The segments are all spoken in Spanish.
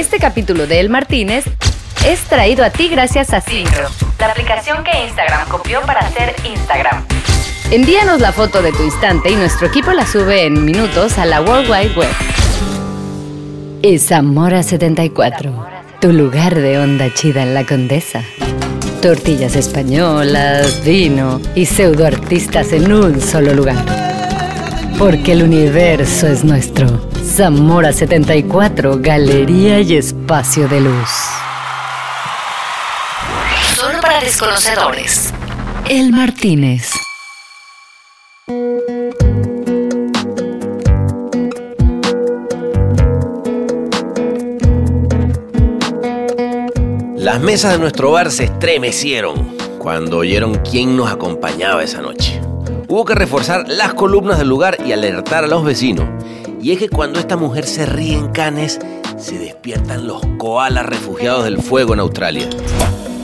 Este capítulo de El Martínez es traído a ti gracias a Syncro, la aplicación que Instagram copió para hacer Instagram. Envíanos la foto de tu instante y nuestro equipo la sube en minutos a la World Wide Web. Es Zamora 74, tu lugar de onda chida en la Condesa. Tortillas españolas, vino y pseudoartistas en un solo lugar. Porque el universo es nuestro. Zamora 74, Galería y Espacio de Luz. Solo para desconocedores. El Martínez. Las mesas de nuestro bar se estremecieron cuando oyeron quién nos acompañaba esa noche. Hubo que reforzar las columnas del lugar y alertar a los vecinos. Y es que cuando esta mujer se ríe en Canes, se despiertan los koalas refugiados del fuego en Australia.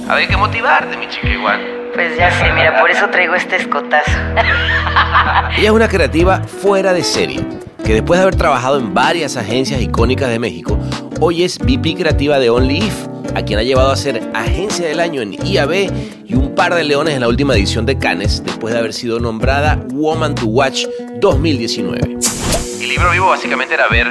Había que motivarte, mi chica igual. Pues ya sé, mira, por eso traigo este escotazo. Ella es una creativa fuera de serie, que después de haber trabajado en varias agencias icónicas de México, hoy es VP creativa de Only If, a quien ha llevado a ser agencia del año en IAB y un par de leones en la última edición de Cannes, después de haber sido nombrada Woman to Watch 2019. El libro vivo básicamente era ver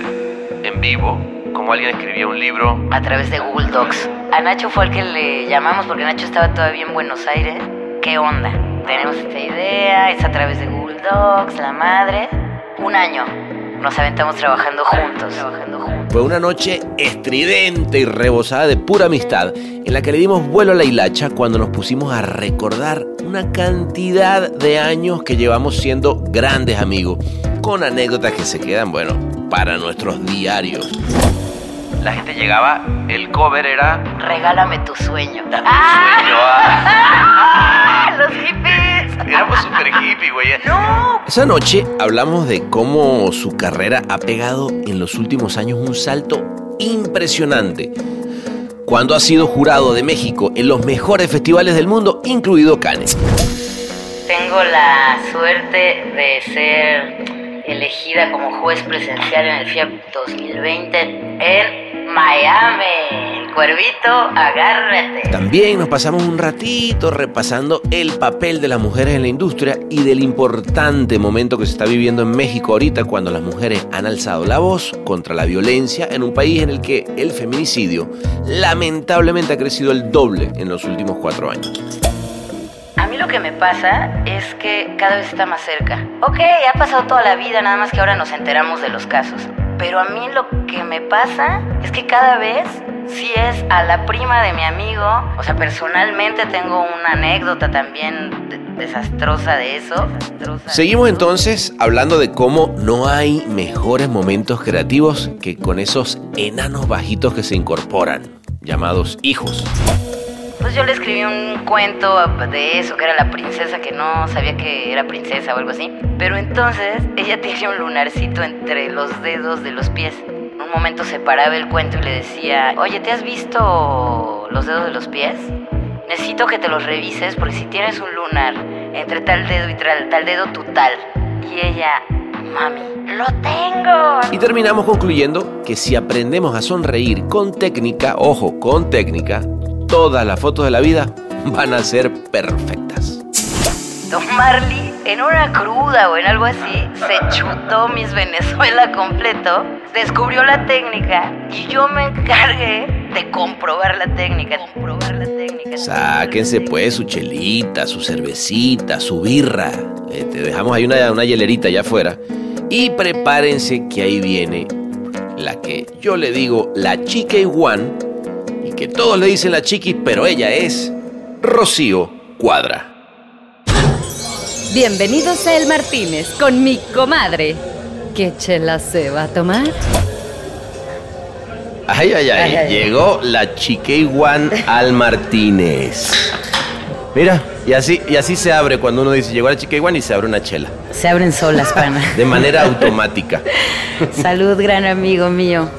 en vivo cómo alguien escribía un libro. A través de Google Docs. A Nacho fue el que le llamamos porque Nacho estaba todavía en Buenos Aires. ¿Qué onda? Tenemos esta idea, es a través de Google Docs, la madre. Un año. Nos aventamos trabajando juntos. Trabajando juntos. Fue una noche estridente y rebosada de pura amistad, en la que le dimos vuelo a la hilacha cuando nos pusimos a recordar una cantidad de años que llevamos siendo grandes amigos, con anécdotas que se quedan, bueno, para nuestros diarios. La gente llegaba, el cover era... Regálame tu sueño. Dame un sueño, ah. ¡Ah! ¡Los hippies! Éramos super hippie, güey. ¡No! Esa noche hablamos de cómo su carrera ha pegado en los últimos años un salto impresionante. Cuando ha sido jurado de México en los mejores festivales del mundo, incluido Cannes. Tengo la suerte de ser elegida como juez presencial en el FIAP 2020 en Miami. Cuervito, agárrate. También nos pasamos un ratito repasando el papel de las mujeres en la industria y del importante momento que se está viviendo en México ahorita cuando las mujeres han alzado la voz contra la violencia en un país en el que el feminicidio lamentablemente ha crecido el doble en los últimos cuatro años. A mí lo que me pasa es que cada vez está más cerca. Ok, ha pasado toda la vida, nada más que ahora nos enteramos de los casos. Pero a mí lo que me pasa es que cada vez, si es a la prima de mi amigo, o sea, personalmente tengo una anécdota también de- desastrosa de eso. Desastrosa de Seguimos eso. entonces hablando de cómo no hay mejores momentos creativos que con esos enanos bajitos que se incorporan, llamados hijos. Pues yo le escribí un cuento de eso, que era la princesa que no sabía que era princesa o algo así. Pero entonces ella tenía un lunarcito entre los dedos de los pies. En un momento se paraba el cuento y le decía, oye, ¿te has visto los dedos de los pies? Necesito que te los revises porque si tienes un lunar entre tal dedo y tal, tal dedo, tu tal. Y ella, mami, lo tengo. Y terminamos concluyendo que si aprendemos a sonreír con técnica, ojo, con técnica, todas las fotos de la vida van a ser perfectas. Don Marley, en una cruda o en algo así, se chutó mis Venezuela completo, descubrió la técnica y yo me encargué de comprobar la técnica. Comprobar la técnica. Sáquense pues su chelita, su cervecita, su birra. Eh, te dejamos ahí una, una hielerita allá afuera. Y prepárense que ahí viene la que yo le digo la chica iguan que todos le dicen la chiquis, pero ella es Rocío Cuadra. Bienvenidos a El Martínez con mi comadre. ¿Qué chela se va a tomar? Ay, ay, ay, Ay, ay. llegó la chica iguan al Martínez. Mira, y así, y así se abre cuando uno dice llegó la chica iguan y se abre una chela. Se abren solas, pana. De manera automática. Salud, gran amigo mío.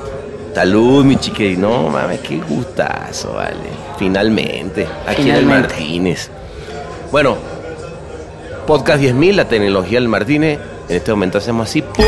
Salud, mi chique. No, mames, qué gustazo, vale. Finalmente, aquí en el. Martínez. Bueno, podcast 10.000, la tecnología del Martínez. En este momento hacemos así, ¡pum!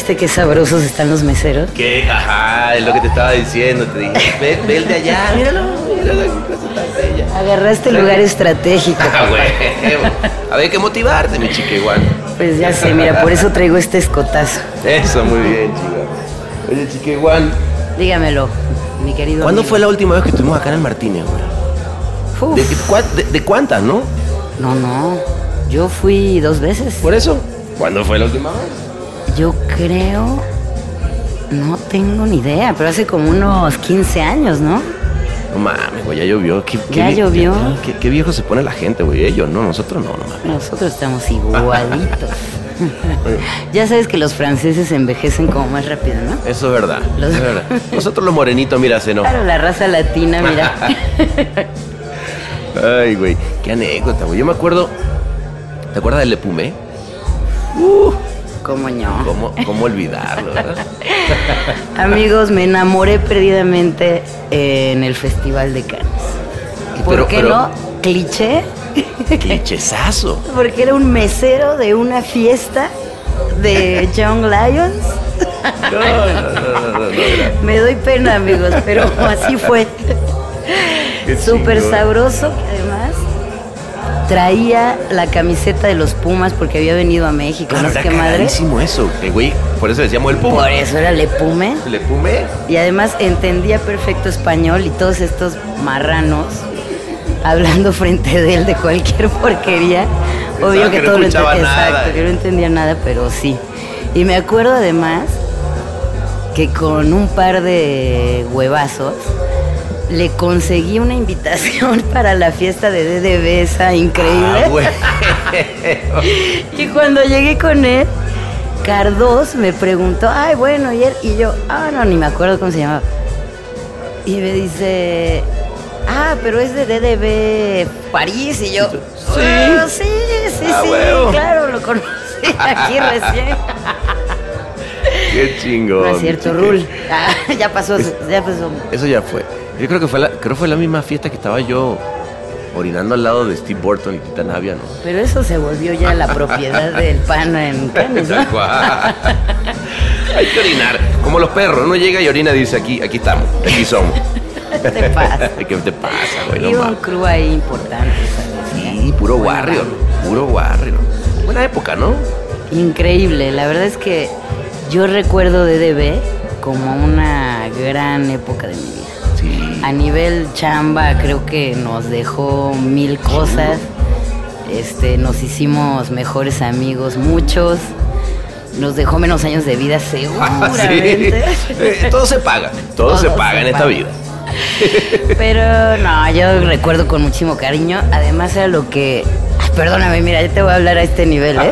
Viste qué sabrosos están los meseros? ¿Qué? Ajá, es lo que te estaba diciendo. Te dije, ve, ve el de allá, míralo, míralo, qué cosa tan bella. Agarraste el lugar estratégico. Ah, huevo. A ver, hay que motivarte, mi chiqueguán. Pues ya sé, mira, por eso traigo este escotazo. Eso, muy bien, chica. Oye, chiqueguán, Dígamelo, mi querido. ¿cuándo amigo. fue la última vez que estuvimos acá en el Martínez, güey? Uf, ¿De, cua- de- de cuántas, no? No, no. Yo fui dos veces. ¿Por eso? ¿Cuándo fue la última vez? Yo creo. No tengo ni idea, pero hace como unos 15 años, ¿no? No mames, güey, ya llovió. ¿Qué, qué ¿Ya llovió? Qué, qué viejo se pone la gente, güey. Ellos, no, nosotros no, no mames. Nosotros estamos igualitos. ya sabes que los franceses envejecen como más rápido, ¿no? Eso es verdad, Los- es verdad. Nosotros los morenitos, mira, se nos... Claro, la raza latina, mira. Ay, güey, qué anécdota, güey. Yo me acuerdo... ¿Te acuerdas del Lepumé? Uh, ¿Cómo no? ¿cómo, ¿Cómo olvidarlo? Amigos, me enamoré perdidamente en el Festival de Cannes. ¿Por Pero- qué pero- no? Cliché. Clichesazo. Porque era un mesero de una fiesta de Young Lions. No, no, no, Me doy pena, amigos, pero así fue. Súper sabroso, además traía la camiseta de los Pumas porque había venido a México, Claro, no sé era qué madre. eso, que, güey. Por eso decíamos el Puma. Por eso era Lepume. ¿Lepumé? Y además entendía perfecto español y todos estos marranos hablando frente de él de cualquier porquería. Pensaba Obvio que que, no todo lo entendía. Exacto, que no entendía nada, pero sí. Y me acuerdo además que con un par de huevazos le conseguí una invitación para la fiesta de DDB esa increíble. Ah, güey. Y cuando llegué con él, Cardos me preguntó, ay, bueno, y él, y yo, ah, no, ni me acuerdo cómo se llamaba. Y me dice, ah, pero es de DDB París, y yo, Sí. "Ah, sí, sí, Ah, sí, claro, lo conocí aquí recién. Qué chingón. No es cierto. Rul. Ah, ya pasó, ya pasó. Eso ya fue. Yo creo que fue la, creo fue la misma fiesta que estaba yo orinando al lado de Steve Burton y Tita Navia, ¿no? Pero eso se volvió ya la propiedad del pana en cual. Hay que orinar. Como los perros. Uno llega y orina y dice aquí, aquí estamos, aquí somos. te pasa? ¿Qué te pasa, güey? Iba un crew ahí importante, ¿sabes? Sí, puro Buena warrior. banda. Puro warrior. Buena época, ¿no? Increíble, la verdad es que yo recuerdo DDB como una gran época de mi vida. A nivel chamba creo que nos dejó mil cosas. Este, nos hicimos mejores amigos, muchos. Nos dejó menos años de vida Sí. seguramente. Eh, Todo se paga. Todo, se paga se en esta vida. Pero no, yo recuerdo con muchísimo cariño. Además era lo que... Perdóname, mira, yo te voy a hablar a este nivel, ¿eh?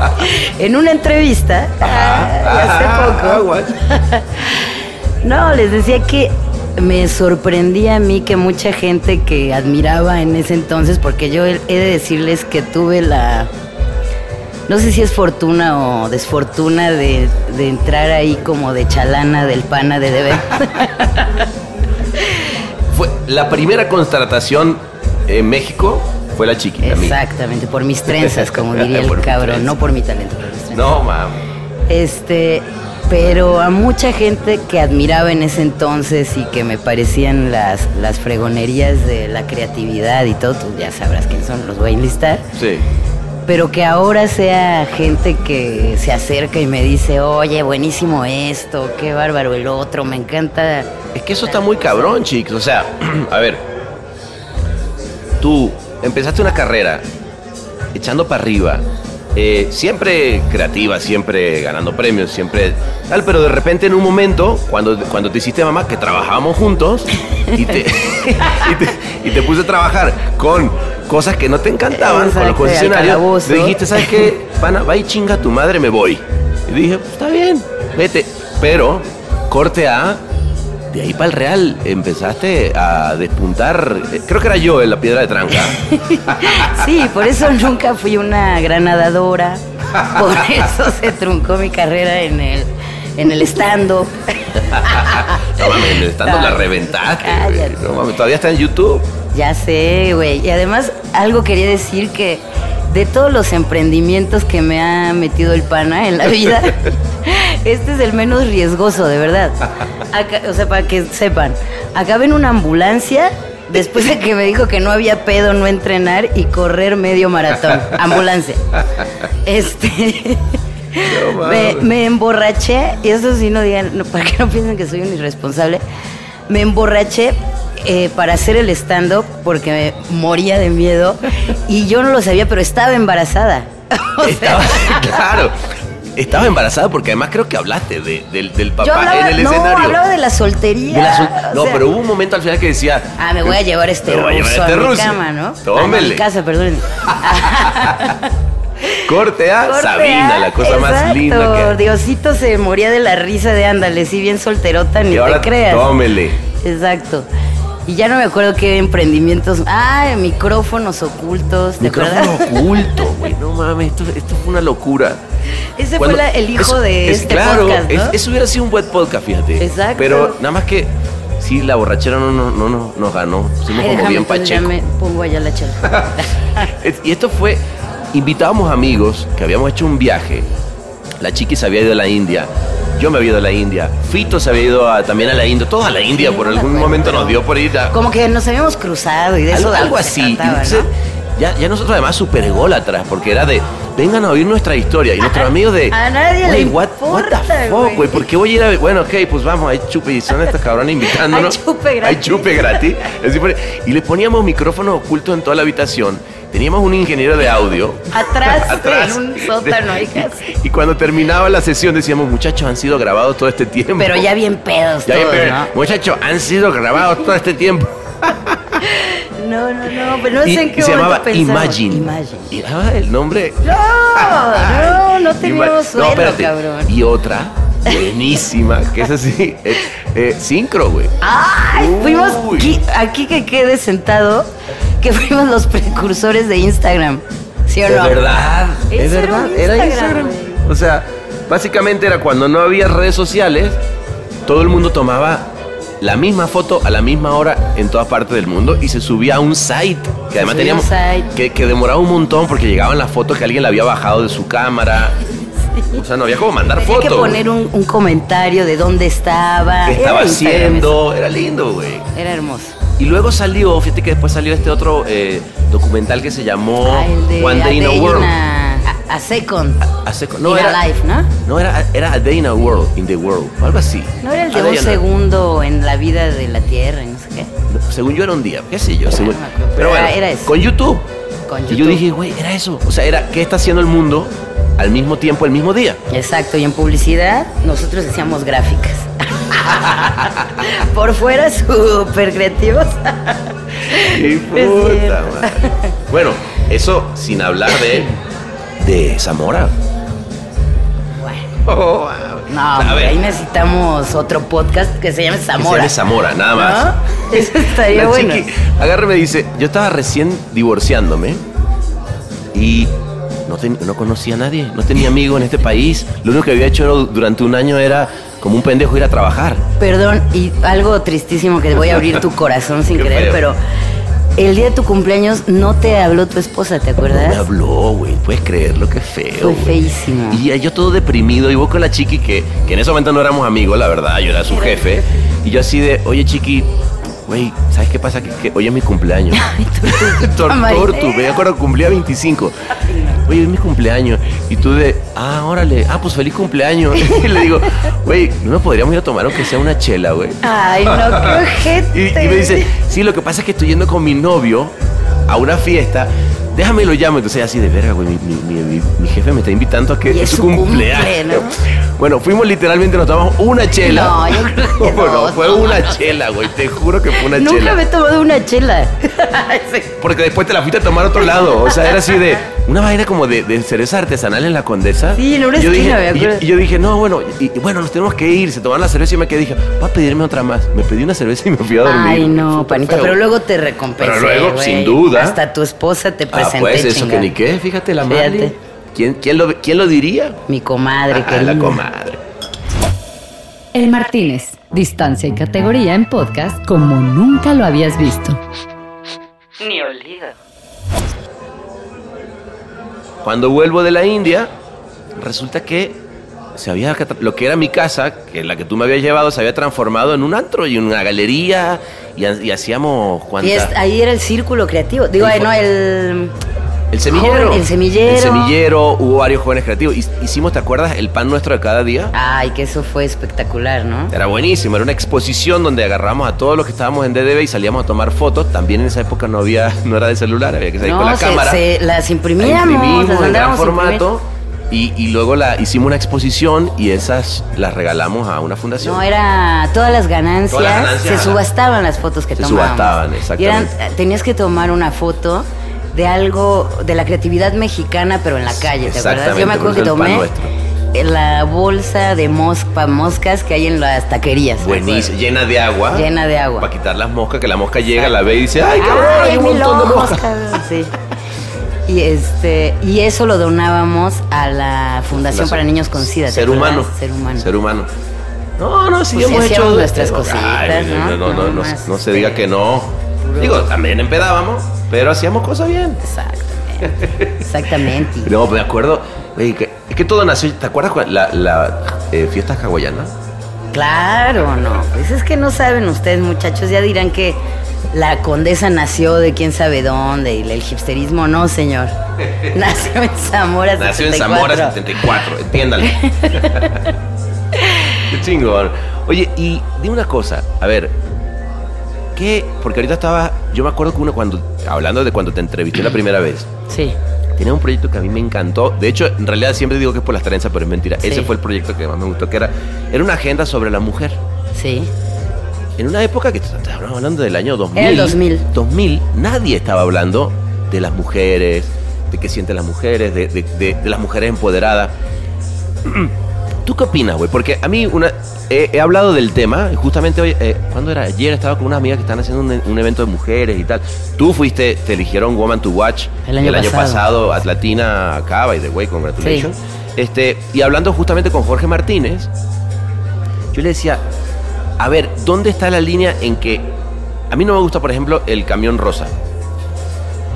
en una entrevista, ah, hace poco, no, les decía que me sorprendía a mí que mucha gente que admiraba en ese entonces, porque yo he de decirles que tuve la... No sé si es fortuna o desfortuna de, de entrar ahí como de chalana del pana de DB. Fue la primera contratación en México fue la chiquita. Exactamente, por mis trenzas, como diría el cabrón, no por mi talento. por mis trenzas. No, mames. Este, pero a mucha gente que admiraba en ese entonces y que me parecían las, las fregonerías de la creatividad y todo, tú ya sabrás quién son, los voy a enlistar. Sí. Pero que ahora sea gente que se acerca y me dice, oye, buenísimo esto, qué bárbaro el otro, me encanta. Es que eso está muy cabrón, chicos. O sea, a ver. Tú empezaste una carrera echando para arriba. Eh, siempre creativa, siempre ganando premios, siempre tal, pero de repente en un momento, cuando, cuando te hiciste mamá, que trabajábamos juntos, y te, y te, y te puse a trabajar con cosas que no te encantaban, con los concesionarios, le dijiste, ¿sabes qué? Pana, va y chinga a tu madre, me voy. Y dije, "Pues, está bien, vete. Pero, corte A, de ahí para el Real empezaste a despuntar. eh, Creo que era yo en la piedra de tranca. Sí, por eso nunca fui una gran nadadora, por eso se truncó mi carrera en el, en el stand-up. No mames, estando la reventaste. Cállate. No mames, todavía está en YouTube. Ya sé, güey. Y además, algo quería decir que de todos los emprendimientos que me ha metido el pana en la vida, este es el menos riesgoso, de verdad. Acá- o sea, para que sepan, acabé en una ambulancia después de que me dijo que no había pedo no entrenar y correr medio maratón. Ambulancia. Este. No me, mames. me emborraché, y eso sí no digan, no, para que no piensen que soy un irresponsable. Me emborraché eh, para hacer el stand-up porque me moría de miedo y yo no lo sabía, pero estaba embarazada. O sea, Estaba, claro. Estaba embarazada porque además creo que hablaste de- del, del papá yo hablaba, en el no, escenario. hablaba de la soltería. De la sol- o no, sea, pero hubo un momento al final que decía. Ah, me voy a llevar este voy a ruso llevar a, este mi ruso. cama, ¿no? Tómele. A mi casa, perdón. Corte a Corte Sabina, A, la cosa más linda que. Diosito se moría de la risa de ándale, si bien solterota, ni Y ahora te creas. tómele. Exacto. Y ya no me acuerdo qué emprendimientos. Ah, micrófonos ocultos. ¿Te Micrófono acuerdas? oculto, güey. No mames, esto, esto fue una locura. Ese Cuando- fue la- el hijo eso- de es este claro, podcast, ¿no? es- eso hubiera sido un buen podcast, fíjate. Exacto. Pero nada más que. Sí, la borrachera no, no, no, no nos ganó. Fuimos como bien ya pacheco. me pongo allá la chela. Y esto fue, invitábamos amigos que habíamos hecho un viaje. La chiqui se había ido a la India, yo me había ido a la India, Fito se había ido a- también a la India, todos a la India, Sí, por algún acuerdo, momento nos dio por ir a... Como que nos habíamos cruzado y de eso algo, de algo así. ¿no? ya, ya nosotros además super ególatras, porque era de, vengan a oír nuestra historia. Y nuestros amigos de, a nadie le "Güey, what, what the importa, fuck, güey". ¿por qué voy a ir a? Bueno, ok, pues vamos, hay chupe, y son estos cabrones invitándonos. Hay chupe gratis. Hay chupe gratis. Así fue. y le poníamos micrófonos ocultos en toda la habitación. Teníamos un ingeniero de audio. Atrás, Atrás. en un sótano, casi. Y cuando terminaba la sesión decíamos, muchachos, han sido grabados todo este tiempo. Pero ya bien pedos Ya, todos, pero, ¿no? Muchachos, han sido grabados todo este tiempo. No, no, no, pero no y, sé en qué y se llamaba. Imagine. Imagine. Y ah, el nombre. No, no, no teníamos suelo, cabrón. Y otra, buenísima, que es así, eh, eh, sincro, güey. Ay, Uy. fuimos aquí, aquí que quede sentado, que fuimos los precursores de Instagram. ¿Sí o De no? verdad, Ese es era verdad, era Instagram. O sea, básicamente era cuando no había redes sociales, todo el mundo tomaba la misma foto a la misma hora en todas partes del mundo y se subía a un site que además teníamos un site. Que, que demoraba un montón porque llegaban las fotos que alguien la había bajado de su cámara. O sea, no había como mandar Tenía fotos. que poner un, un comentario de dónde estaba. qué estaba haciendo, era lindo, güey. Era hermoso. Y luego salió, fíjate que después salió este otro eh, documental que se llamó Ah, de One Day in a World. a, a Second. Hace- in a Life, ¿no? No, era, era A Day in a World, in the World, o algo así. No era el de un segundo en la vida de la Tierra no sé qué. Según yo era un día, qué sé yo, según. no Pero pero bueno, era- era eso. con YouTube. Con Y yo YouTube. dije, güey, era eso. O sea, era qué está haciendo el mundo al mismo tiempo, el mismo día. Exacto, y en publicidad nosotros hacíamos gráficas. Por fuera súper creativos. ¡Qué puta madre! Bueno, eso sin hablar de, de Zamora. Bueno, Oh, wow. no, A hombre, ver, ahí necesitamos otro podcast que se llame que se Zamora. llame Zamora, nada más. ¿No? Eso estaría bueno. y me dice, yo estaba recién divorciándome y no, ten- no conocía a nadie, no tenía amigos en este país. Lo único que había hecho durante un año era como un pendejo ir a trabajar. Perdón, y algo tristísimo que voy a abrir tu corazón sin feo. pero el día de tu cumpleaños no te habló tu esposa, ¿te No acuerdas? me habló, güey, puedes creerlo, qué feo. Fue feísimo. Y yo todo deprimido, y vos con la chiqui que, que en ese momento no éramos amigos, la verdad, yo era su jefe. Y yo así de, oye chiqui, güey, ¿sabes qué pasa? Que, que hoy es mi cumpleaños. Ay, tú- Tor- María. Tortu, me acuerdo, cumplía 25. Oye, es mi cumpleaños. Y tú de, ah, órale, ah, pues feliz cumpleaños. Y le digo, güey, ¿no nos podríamos ir a tomar aunque sea una chela, güey? Ay, no, qué Y, ojete. y me dice, sí, lo que pasa es que estoy yendo con mi novio a una fiesta. Déjame lo llamo. Entonces, así de verga, güey. Mi, mi- mi- mi- mi jefe me está invitando a que es su su cumpleaños. cumple, ¿no? Bueno, fuimos literalmente, nos tomamos una chela. No, yo creo que No, fue no. una chela, güey. Te juro que fue una Nunca chela. me he tomado una chela. Sí. Porque después te la fuiste a tomar a otro lado. O sea, era así de una vaina como de, de cereza artesanal en la condesa. Sí, en una yo esquina, dije, y. Y yo dije, no, bueno, y, bueno, nos tenemos que ir. Se tomaron la cerveza y me quedé dije, va a pedirme otra más. Me pedí una cerveza y me fui a dormir. Ay, no, panita, pero luego te recompensé. Pero luego, sin duda. Hasta tu esposa te Ah, presenté. Pues eso que ni qué, fíjate la madre. ¿Quién, quién, lo, ¿Quién lo diría? Mi comadre, Ah, la comadre. El Martínez, distancia y categoría en podcast como nunca lo habías visto. Ni olvido. Cuando vuelvo de la India, resulta que se había lo que era mi casa, que la que tú me habías llevado, se había transformado en un antro y una galería y, ha- y hacíamos Y cuantas... es- ahí era el círculo creativo. Digo, fue. no, el... El semillero. El semillero. El semillero, hubo varios jóvenes creativos. Hic- Hicimos, ¿te acuerdas? El pan nuestro de cada día. Ay, que eso fue espectacular, ¿no? Era buenísimo, era una exposición donde agarramos a todos los que estábamos en DDB y salíamos a tomar fotos. También en esa época no había, no era de celular, había que salir con la se- cámara. se- las La imprimíamos, imprimimos las en gran imprimir. Y, y luego la hicimos una exposición y esas las regalamos a una fundación. No, era todas las ganancias, Todas las ganancias, se subastaban las fotos que se tomábamos. subastaban, Y eran- exactamente. tenías que tomar una foto de algo, de la creatividad mexicana, pero en la calle, ¿te acuerdas? Yo me Exactamente, acuerdo que tomé la bolsa de mosca, moscas que hay en las taquerías. ¿me Buenísimo, llena de agua. Llena de agua. Para quitar las moscas, que la mosca llega, la ve y dice, ¡ay, cabrón! Ay, hay un montón de moscas! cabrón, Sí. Y este y eso lo donábamos a la Fundación para Niños con SIDA. ¿te Ser humano. Ser humano. Ser humano. No, no, sí Pues hemos hecho nuestras Ay, cositas, ¿no? no, no, no, no, no se diga este, que no. puro- Digo, también empedábamos, pero hacíamos cosas bien. Exactamente. Exactamente. No, me acuerdo, güey, que, es que todo nació, ¿te acuerdas la, la eh, fiesta hawaiana? Claro, no. Pues es que no saben ustedes, muchachos. Ya dirán que la condesa nació de quién sabe dónde y el hipsterismo no, señor. Nació en Zamora Nació en 74. Zamora 74, entiéndalo. Qué chingón. Oye, y dime una cosa, a ver, ¿qué? Porque ahorita estaba, yo me acuerdo que uno cuando, hablando de cuando te entrevisté la primera vez, Sí. tenía un proyecto que a mí me encantó. De hecho, en realidad siempre digo que es por las trenzas, pero es mentira. Sí. Ese fue el proyecto que más me gustó, que era, era una agenda sobre la mujer. Sí. En una época que estábamos hablando del año 2000. Era el 2000. 2000, nadie estaba hablando de las mujeres, de qué sienten las mujeres, de, de- de- de las mujeres empoderadas. ¿Tú qué opinas, güey? Porque a mí una, he, he hablado del tema, justamente hoy, eh, ¿cuándo era? Ayer estaba con unas amigas que están haciendo un, un evento de mujeres y tal. Tú fuiste, te eligieron Woman to Watch El año pasado. pasado, Atlatina acá, by the way, congratulations. Este, y hablando justamente con Jorge Martínez, yo le decía, a ver, ¿dónde está la línea en que a mí no me gusta, por ejemplo, el camión rosa?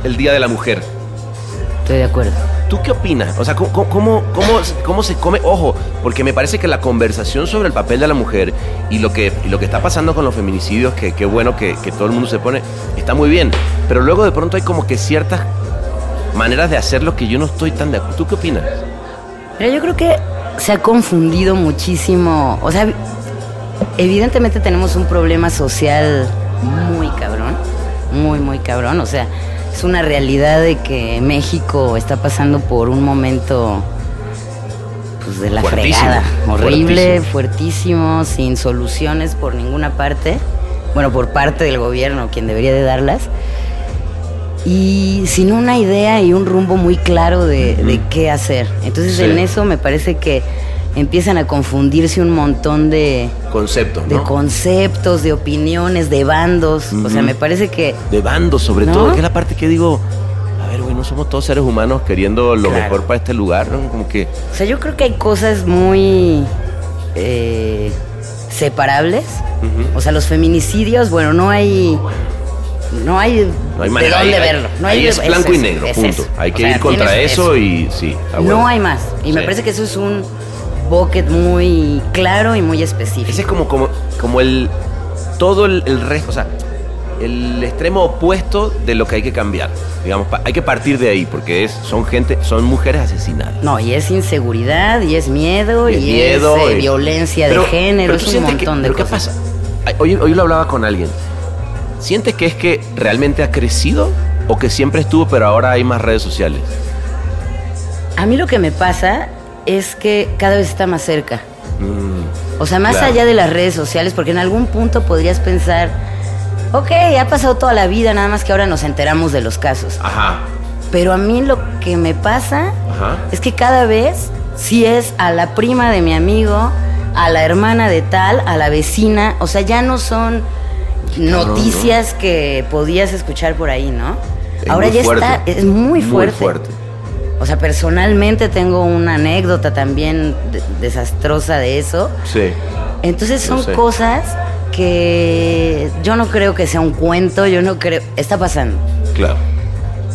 El Día de la Mujer. Estoy de acuerdo. ¿Tú qué opinas? O sea, ¿cómo, cómo, cómo, cómo se come? Ojo, porque me parece que la conversación sobre el papel de la mujer y lo que, y lo que está pasando con los feminicidios, que qué bueno que, que todo el mundo se pone, está muy bien. Pero luego de pronto hay como que ciertas maneras de hacerlo que yo no estoy tan de acuerdo. ¿Tú qué opinas? Pero yo creo que se ha confundido muchísimo. O sea, evidentemente tenemos un problema social muy cabrón. Muy, muy cabrón. O sea, es una realidad de que México está pasando por un momento pues de la Fuertísimo, fregada. Horrible, fuertísimo. fuertísimo, sin soluciones por ninguna parte. Bueno, por parte del gobierno, quien debería de darlas. Y sin una idea y un rumbo muy claro de, de qué hacer. Entonces Sí. en eso me parece que empiezan a confundirse un montón de, Conceptos, de ¿no? conceptos, de opiniones, de bandos. O sea, me parece que de bandos sobre ¿No? todo, que es la parte que digo, a ver, güey, no somos todos seres humanos queriendo lo Claro. mejor para este lugar, ¿no? Como que, O sea, yo creo que hay cosas muy eh, separables. O sea, los feminicidios, bueno, no hay. No hay, no hay de manera. dónde ahí- verlo. No hay de- es blanco y negro, es punto. Hay O que sea, ir contra eso y sí. No hay más. Y me parece que eso es un bucket muy claro y muy específico. Ese es como, como, como el. Todo el, el resto, o sea, el extremo opuesto de lo que hay que cambiar. Digamos, hay que partir de ahí, porque es, son gente, son mujeres asesinadas. No, y es inseguridad, y es miedo, y, es miedo, es eh, y- violencia Pero- de género, es un montón que- de pero ¿qué cosas. pasa? Ay, Hoy, hoy lo hablaba con alguien. ¿Sientes que es que realmente ha crecido o que siempre estuvo, pero ahora hay más redes sociales? A mí lo que me pasa es que cada vez está más cerca. Mm, O sea, más Claro. allá de las redes sociales, porque en algún punto podrías pensar, ok, ha pasado toda la vida, nada más que ahora nos enteramos de los casos. ajá, Pero a mí lo que me pasa ajá. es que cada vez, si es a la prima de mi amigo, a la hermana de tal, a la vecina, o sea, ya no son noticias que podías escuchar por ahí, ¿no? Es Ahora ya fuerte. está, es muy fuerte. Muy fuerte. O sea, personalmente tengo una anécdota también de- desastrosa de eso. Sí. Entonces son sé. cosas que yo no creo que sea un cuento, yo no creo, está pasando. Claro.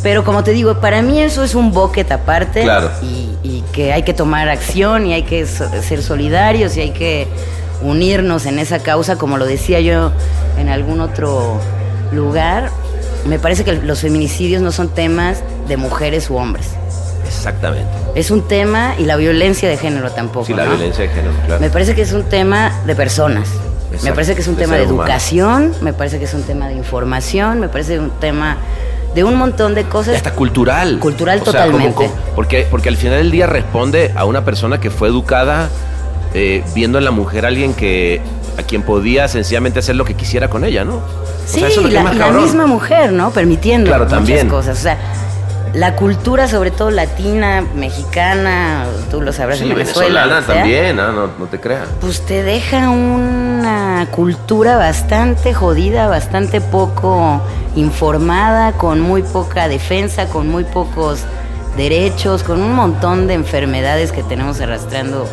Pero como te digo, para mí eso es un bucket aparte. Claro. Y, y que hay que tomar acción y hay que so- ser solidarios y hay que unirnos en esa causa, como lo decía yo en algún otro lugar. Me parece que los feminicidios no son temas de mujeres u hombres. Exactamente. Es un tema, y la violencia de género tampoco. Sí, la ¿no? violencia de género, claro. Me parece que es un tema de personas. me parece que es un de tema de educación, me parece que es un tema de información, me parece un tema de un montón de Y cosas. hasta cultural. Cultural O sea, como- totalmente. como- porque, porque al final del día responde a una persona que fue educada eh, viendo en la mujer a alguien que a quien podía sencillamente hacer lo que quisiera con ella, ¿no? O Sí, sea, eso es lo que la, es más la cabrón. misma mujer, ¿no? Permitiendo Claro, muchas también. cosas. O sea, la cultura, sobre todo latina, mexicana, tú lo sabrás Sí, en Venezuela. venezolana también, ah, no, no te creas. Pues te deja una cultura bastante jodida, bastante poco informada, con muy poca defensa, con muy pocos derechos, con un montón de enfermedades que tenemos arrastrando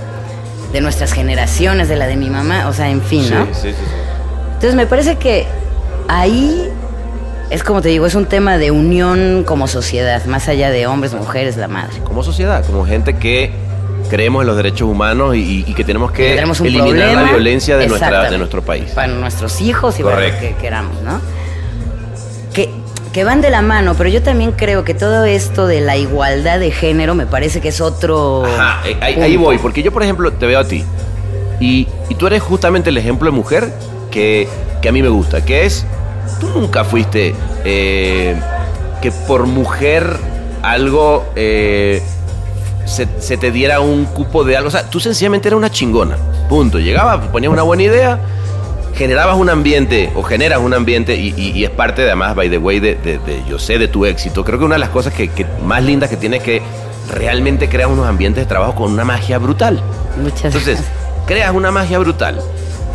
de nuestras generaciones, de la de mi mamá, o sea, en fin, ¿no? sí, sí, sí. Entonces me parece que ahí es como te digo, es un tema de unión como sociedad, más allá de hombres, mujeres, la madre. Como sociedad, como gente que creemos en los derechos humanos y, y que tenemos que eliminar problema. la violencia de, nuestra, de nuestro país. Para nuestros hijos y para lo que queramos, ¿no? Que, que van de la mano, pero yo también creo que todo esto de la igualdad de género me parece que es otro. Ajá, eh, ahí, ahí voy, porque yo, por ejemplo, te veo a ti y, y tú eres justamente el ejemplo de mujer que, que a mí me gusta, que es, tú nunca fuiste eh, que por mujer algo eh, se, se te diera un cupo de algo, o sea, tú sencillamente eras una chingona, punto, llegabas, ponías una buena idea, generabas un ambiente o generas un ambiente y, y- y es parte además, by the way, de, de- de- yo sé de tu éxito. Creo que una de las cosas que, que más lindas que tienes es que realmente creas unos ambientes de trabajo con una magia brutal. Muchas Entonces, creas una magia brutal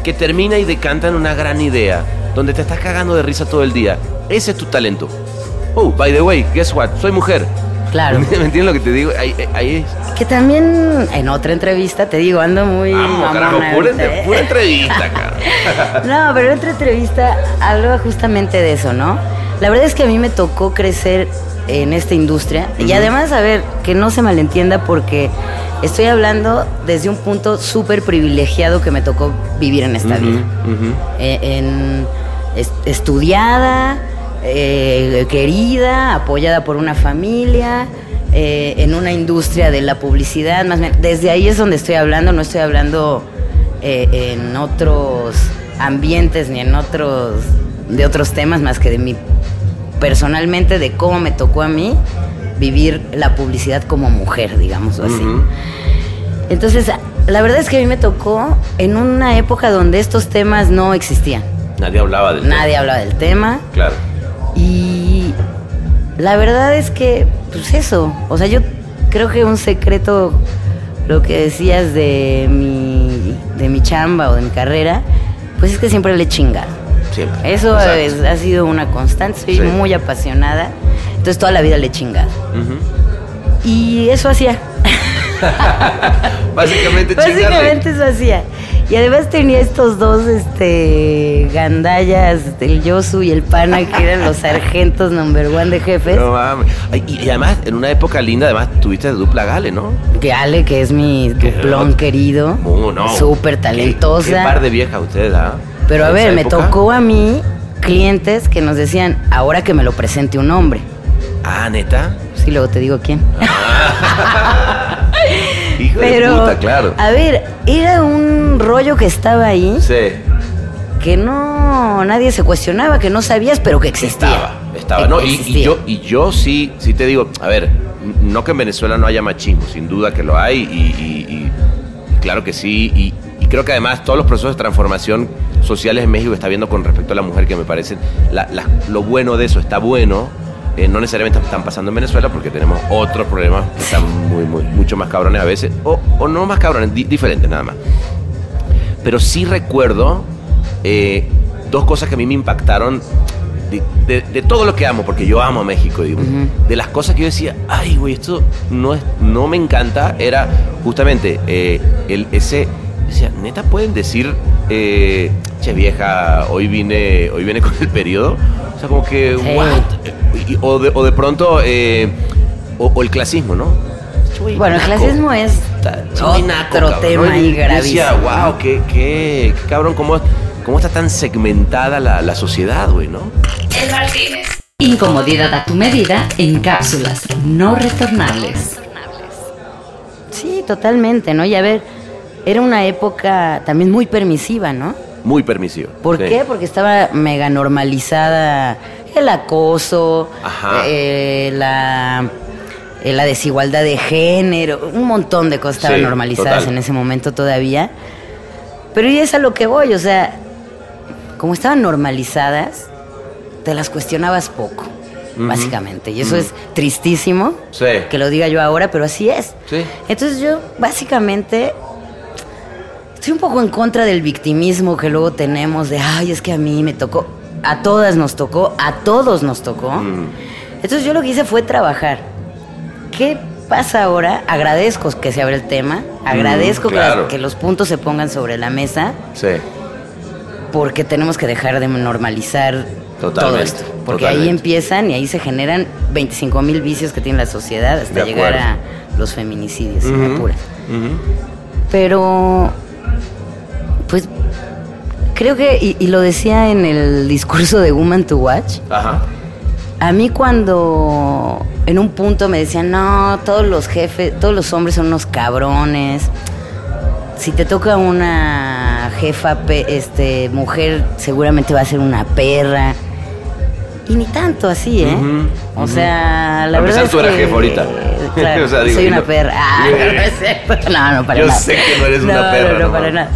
que termina y decanta en una gran idea donde te estás cagando de risa todo el día. Ese es tu talento. Oh, by the way, guess what? Soy mujer. Claro. ¿Me entiendes lo que te digo? Ahí, ahí es. Que también en otra entrevista, te digo, ando muy. Vamos, carajo, pura, ¿eh? entrevista, cara. No, pero en otra entrevista hablaba justamente de eso, ¿no? La verdad es que a mí me tocó crecer en esta industria y además, a ver, que no se malentienda porque estoy hablando desde un punto súper privilegiado que me tocó vivir en esta vida. Eh, en- estudiada, eh, querida, apoyada por una familia, eh, en una industria de la publicidad, más bien, desde ahí es donde estoy hablando, no estoy hablando eh, en otros ambientes ni en otros de otros temas más que de mí personalmente de cómo me tocó a mí vivir la publicidad como mujer, digamos así. Entonces, la verdad es que a mí me tocó en una época donde estos temas no existían. Nadie hablaba del Nadie hablaba del tema. tema. Claro. Y la verdad es que, pues eso, o sea, yo creo que un secreto, lo que decías de mi, de mi chamba o de mi carrera, pues es que siempre le he chingado. Siempre. Eso es- ha sido una constante, soy Sí. muy apasionada, entonces toda la vida le he chingado. Y eso hacía. Básicamente, Básicamente eso hacía. Y además tenía estos dos este gandallas, el Yosu y el Pana, que eran los sargentos number one de jefes. No mames. Ay, y, y además, en una época linda, además, tuviste de dupla Gale, ¿no? Gale, que es mi duplón querido. Oh, no. Súper talentosa. Qué, par de viejas ustedes, ¿ah? Pero a En ver, esa me época. tocó a mí clientes que nos decían, ahora que me lo presente un hombre. Ah, neta. Sí, luego te digo quién. Pero, puta, claro. a ver, era un rollo que estaba ahí, Sí. que no, nadie se cuestionaba, que no sabías, pero que existía. Estaba, estaba. Que No, y, yo, y yo sí, sí te digo, a ver, no que en Venezuela no haya machismo, sin duda que lo hay, y, y- y claro que sí, y, creo que además todos los procesos de transformación sociales en México está viendo con respecto a la mujer, que me parecen, la- la- lo bueno de eso está bueno, eh, no necesariamente están pasando en Venezuela porque tenemos otros problemas que están muy, muy, mucho más cabrones a veces, o, o no más cabrones, di- diferentes nada más. Pero sí recuerdo eh, dos cosas que a mí me impactaron de, de- de todo lo que amo, porque yo amo a México, digo. Ujú. De las cosas que yo decía, ay, güey, esto no, es, no me encanta, era justamente eh, el, ese. Decía, neta, pueden decir, eh, che vieja, hoy vine, hoy vine con el periodo. O sea, como que, Sí. what? Y- o, de, o de pronto, eh, o, o el clasismo, ¿no? Bueno, el clasismo es naco, otro cabrón, tema Y yo decía, gravísimo. wow, qué, qué, qué cabrón, cómo, cómo está tan segmentada la, la sociedad, güey, ¿no? El Martínez. Incomodidad a tu medida en cápsulas no retornables. Sí, totalmente, ¿no? Y a ver, era una época también muy permisiva, ¿no? Muy permisivo. ¿Por Sí. qué? Porque estaba mega normalizada el acoso, eh, la, eh, la desigualdad de género, un montón de cosas estaban Sí, normalizadas total. en ese momento todavía. Pero y es a lo que voy, o sea, como estaban normalizadas, te las cuestionabas poco, básicamente. Y eso es tristísimo Sí. que lo diga yo ahora, pero así es. Sí. Entonces yo básicamente estoy un poco en contra del victimismo que luego tenemos de, ay, es que a mí me tocó, a todas nos tocó, a todos nos tocó. Mm. Entonces yo lo que hice fue trabajar. ¿Qué pasa ahora? Agradezco que se abra el tema, agradezco que las- claro. que, los puntos se pongan sobre la mesa, Sí. porque tenemos que dejar de normalizar todo esto. Porque totalmente. ahí empiezan y ahí se generan 25 mil vicios que tiene la sociedad hasta llegar a los feminicidios. Ujú. Pero, creo que, y, y lo decía en el discurso de Woman to Watch, Ajá. a mí cuando en un punto me decían, no, todos los jefes, todos los hombres son unos cabrones, si te toca una jefa, este, mujer, seguramente va a ser una perra. Y ni tanto así, ¿eh? O sea, la Para verdad tú eras jefa ahorita. Claro, O sea, digo, soy una no- perra. Ah, Yo- no, no es cierto. No, no, para Yo nada. sé que no eres una perra, No, no, no para nada.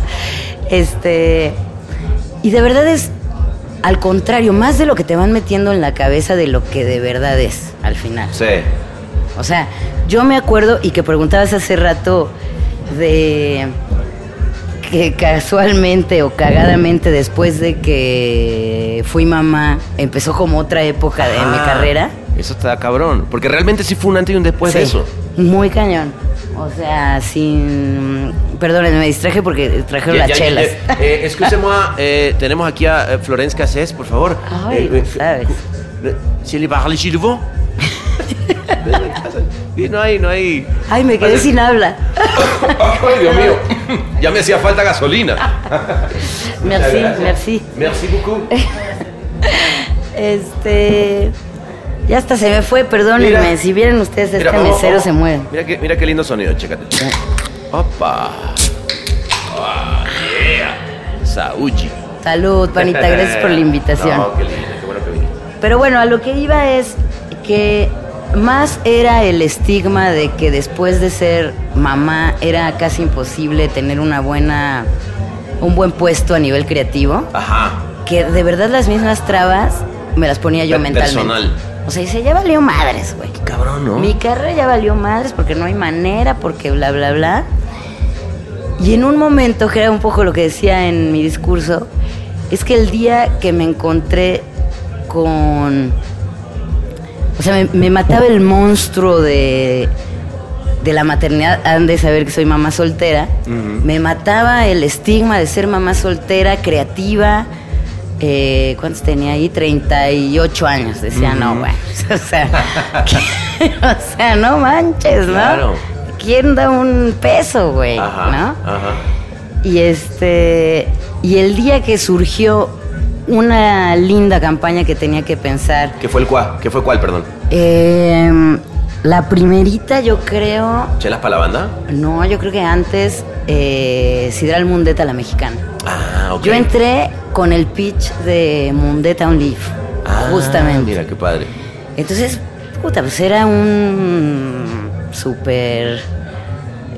Este... Y de verdad es, al contrario, más de lo que te van metiendo en la cabeza de lo que de verdad es, al final. Sí. O sea, yo me acuerdo y que preguntabas hace rato de que casualmente o cagadamente después de que fui mamá, empezó como otra época de mi carrera. Eso está cabrón. Porque realmente sí fue un antes y un después de eso. Muy cañón. O sea, sin... Perdónenme, me distraje porque trajeron Ya, las ya, ya, chelas. eh, eh, eh, tenemos aquí a Florence Cassés, por favor. Ay, Eh, sabes. ¿Se le? Y no hay, no hay. Ay, me quedé sin habla. Ay, Dios mío. Ya me hacía falta gasolina. Merci, merci. Merci beaucoup. Este... Ya hasta se me fue, perdónenme. Mira. si vieran ustedes, este Mira, mesero vamos. se mueve. Mira qué, mira qué lindo sonido, chécate. Opa. Ah, yeah. Sauchi. Salud, panita, gracias por la invitación. No, qué lindo, qué bueno que viniste. Pero bueno, a lo que iba es que más era el estigma de que después de ser mamá era casi imposible tener una buena un buen puesto a nivel creativo, Ajá. que de verdad las mismas trabas me las ponía yo Pe- mentalmente. personal. O sea, dice, ya valió madres, güey. Cabrón, ¿no? Mi carrera ya valió madres porque no hay manera, porque bla, bla, bla. Y en un momento, que era un poco lo que decía en mi discurso, es que el día que me encontré con... O sea, me, me mataba el monstruo de, de la maternidad. Han de saber que soy mamá soltera. Me mataba el estigma de ser mamá soltera, creativa. Eh, ¿Cuántos tenía ahí? 38 años. Decía, no, bueno. O sea, o sea, no manches, ¿no? Claro. ¿Quién da un peso, güey? Ajá. ¿No? Ajá. Y este. Y el día que surgió una linda campaña que tenía que pensar. ¿Qué fue el cuál? ¿Qué fue cuál, perdón? eh, la primerita, yo creo. ¿Chelas para la banda? No, yo creo que antes. Eh, Sidral Mundeta, la mexicana. Ah, ok. Yo entré con el pitch de Mundeta on Leaf. Ah, justamente. Mira, qué padre. Entonces, puta, pues era un súper,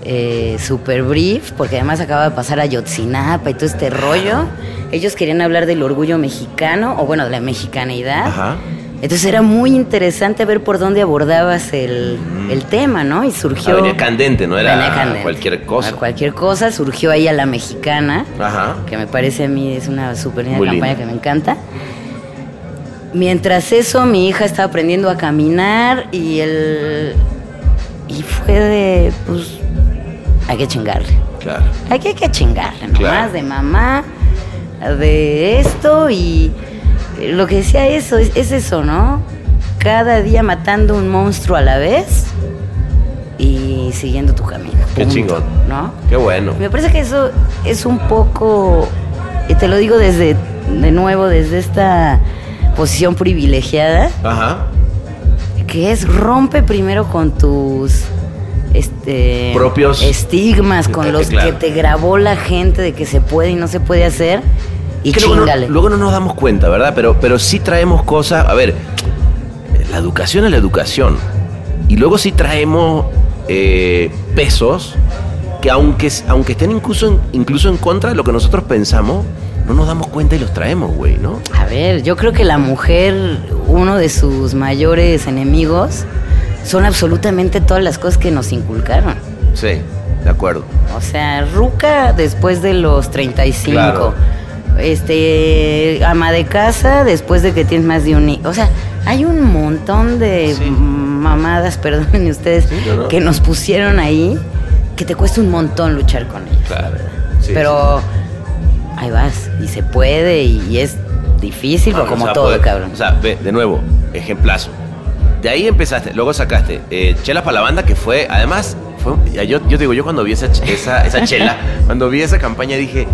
eh, súper brief, porque además acaba de pasar a Yotzinapa y todo este rollo. Ellos querían hablar del orgullo mexicano, o bueno, de la mexicanidad. Ajá. Entonces era muy interesante ver por dónde abordabas el, el tema, ¿no? Y surgió... Venía candente, no era Venía candente. cualquier cosa. A cualquier cosa, surgió ahí a la mexicana Ajá. que me parece a mí es una súper linda Muy campaña linda. que me encanta. Mientras eso, mi hija estaba aprendiendo a caminar y el y fue de pues hay que chingarle. Claro. Hay que, hay que chingarle, nomás Claro. de mamá, de esto y lo que decía eso, es, es eso, ¿no? cada día matando un monstruo a la vez y siguiendo tu camino. Qué punto, chingón. ¿No? Qué bueno. Me parece que eso es un poco, y te lo digo desde, de nuevo, desde esta posición privilegiada, Ajá. que es rompe primero con tus este Propios- estigmas, con los claro. que te grabó la gente de que se puede y no se puede hacer, y Que luego, no, chingale. luego no nos damos cuenta, ¿verdad? Pero, pero sí traemos cosas. A ver, la educación es la educación. Y luego sí traemos eh, pesos que, aunque, aunque estén incluso en, incluso en contra de lo que nosotros pensamos, no nos damos cuenta y los traemos, güey, ¿no? A ver, yo creo que la mujer, uno de sus mayores enemigos, son absolutamente todas las cosas que nos inculcaron. Sí, de acuerdo. O sea, ruca después de los 35. Claro. Este, ama de casa después de que tienes más de un hijo. O sea, hay un montón de Sí. mamadas, perdonen ustedes, Sí, no, no. que nos pusieron ahí que te cuesta un montón luchar con ellos. Claro. Sí, Pero ahí vas, y se puede, y, es difícil, No, pero como o sea, todo, poder- cabrón. O sea, ve, de nuevo, ejemplazo. De ahí empezaste, luego sacaste eh, Chela para la banda, que fue, además, fue, yo, yo digo, yo cuando vi esa, ch- esa, esa chela, cuando vi esa campaña dije,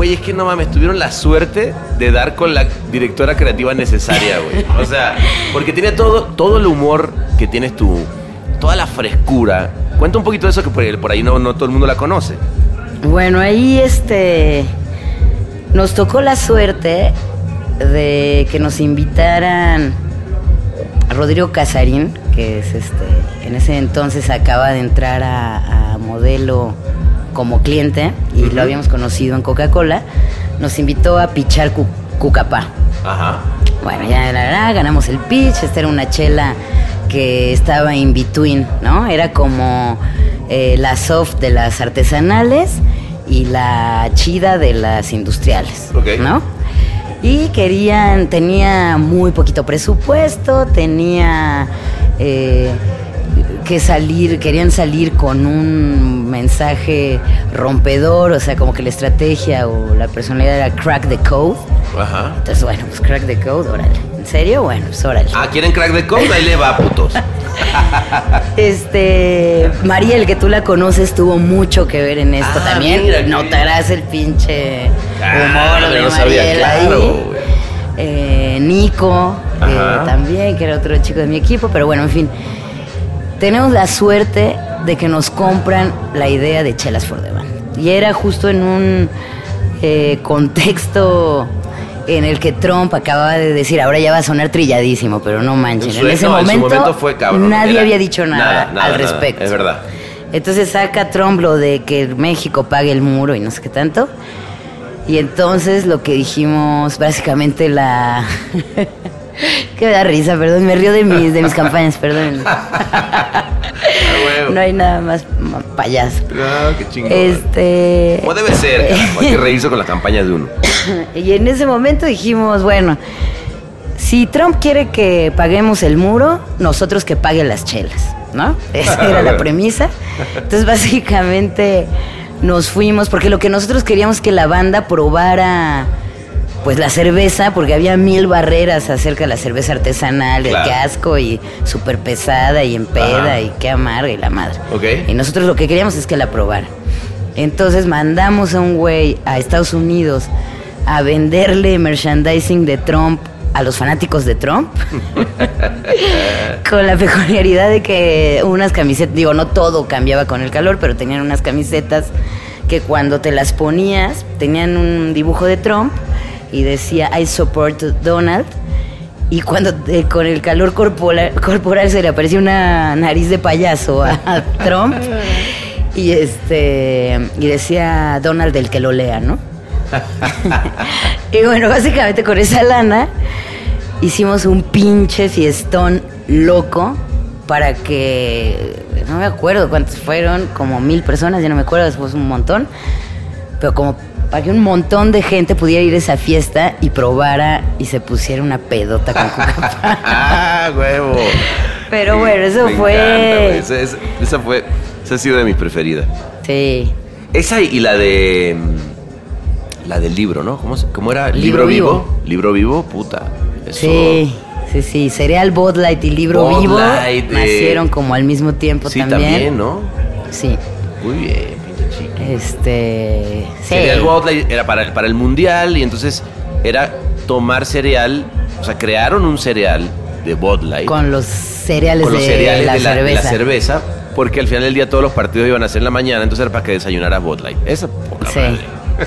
güey, es que no mames, tuvieron la suerte de dar con la directora creativa necesaria, güey. O sea, porque tiene todo, todo el humor que tienes tú, toda la frescura. Cuenta un poquito de eso que por, ahí no, no todo el mundo la conoce. Bueno, ahí este nos tocó la suerte de que nos invitaran a Rodrigo Casarín, que es este, en ese entonces acaba de entrar a modelo como cliente y lo habíamos conocido en Coca-Cola, nos invitó a pichar cu- Cucapá. Ajá. Bueno, ya la, la, ganamos el pitch, esta era una chela que estaba in between, ¿no? Era como eh, la soft de las artesanales y la chida de las industriales, Ok. ¿no? Y querían, tenía muy poquito presupuesto, tenía eh, que salir, querían salir con un mensaje rompedor, o sea, como que la estrategia o la personalidad era crack the code. Ajá. Entonces, bueno, pues crack the code, órale. ¿En serio? Bueno, pues órale. Ah, ¿quieren crack de code? Ahí le va, putos. Este, Mariel, que tú la conoces, tuvo mucho que ver en esto Ah, también. mira, Notarás el pinche Ah, humor de yo no Mariel claro, ahí. Eh, Nico, Ajá. también, que era otro chico de mi equipo, pero bueno, en fin. Tenemos la suerte de que nos compran la idea de Chelas for the Band. Y era justo en un eh, contexto en el que Trump acababa de decir, ahora ya va a sonar trilladísimo, pero no manchen. En ese no, en su momento, momento fue cabrón, nadie era- había dicho nada, nada, nada, al nada, respecto. es verdad. Entonces saca Trump lo de que México pague el muro y no sé qué tanto. Y entonces lo que dijimos, básicamente la... me da risa, perdón, me río de mis, de mis campañas, perdón. no hay nada más, payaso. Ah, qué chingón. Este... Como debe ser, hay que reírse con las campañas de uno. Y en ese momento dijimos, bueno, si Trump quiere que paguemos el muro, nosotros que paguen las chelas, ¿no? Esa era la premisa. Entonces, básicamente nos fuimos, porque lo que nosotros queríamos es que la banda probara pues la cerveza, porque había mil barreras acerca de la cerveza artesanal, de Claro. qué asco y súper pesada y en peda Ajá. y qué amarga y la madre. Ok. Y nosotros lo que queríamos es que la probara. Entonces mandamos a un güey a Estados Unidos a venderle merchandising de Trump a los fanáticos de Trump. con la peculiaridad de que unas camisetas, digo, no todo cambiaba con el calor, pero tenían unas camisetas que cuando te las ponías tenían un dibujo de Trump y decía I support Donald. Y cuando eh, con el calor corporal, corporal se le aparecía una nariz de payaso a, a Trump y este y decía Donald el que lo lea, ¿no? y bueno, básicamente con esa lana hicimos un pinche fiestón loco para que no me acuerdo cuántos fueron, como mil personas, ya no me acuerdo, después un montón, pero como para que un montón de gente pudiera ir a esa fiesta y probara y se pusiera una pedota con Cucapá. ah, huevo. Pero bueno, eso Me fue- encanta, esa, fue. Esa ha sido de mis preferidas. Sí. Esa y la de. mm, La del libro, ¿no? ¿Cómo, cómo era? Libro vivo. Libro vivo, puta. Eso. Sí, Sí, sí, Cereal, Bud Light y Libro Bud Vivo Light, eh. nacieron como al mismo tiempo Sí, también. también, ¿no? Sí. Muy bien. Este. Sí. Cereal Light era para, para el mundial y entonces era tomar cereal, o sea, crearon un cereal de Bud Light Con los cereales, con los de, cereales la de, la, de cerveza. la cerveza, porque al final del día todos los partidos iban a ser en la mañana, entonces era para que desayunaras Bud Light. Esa poca Sí. madre.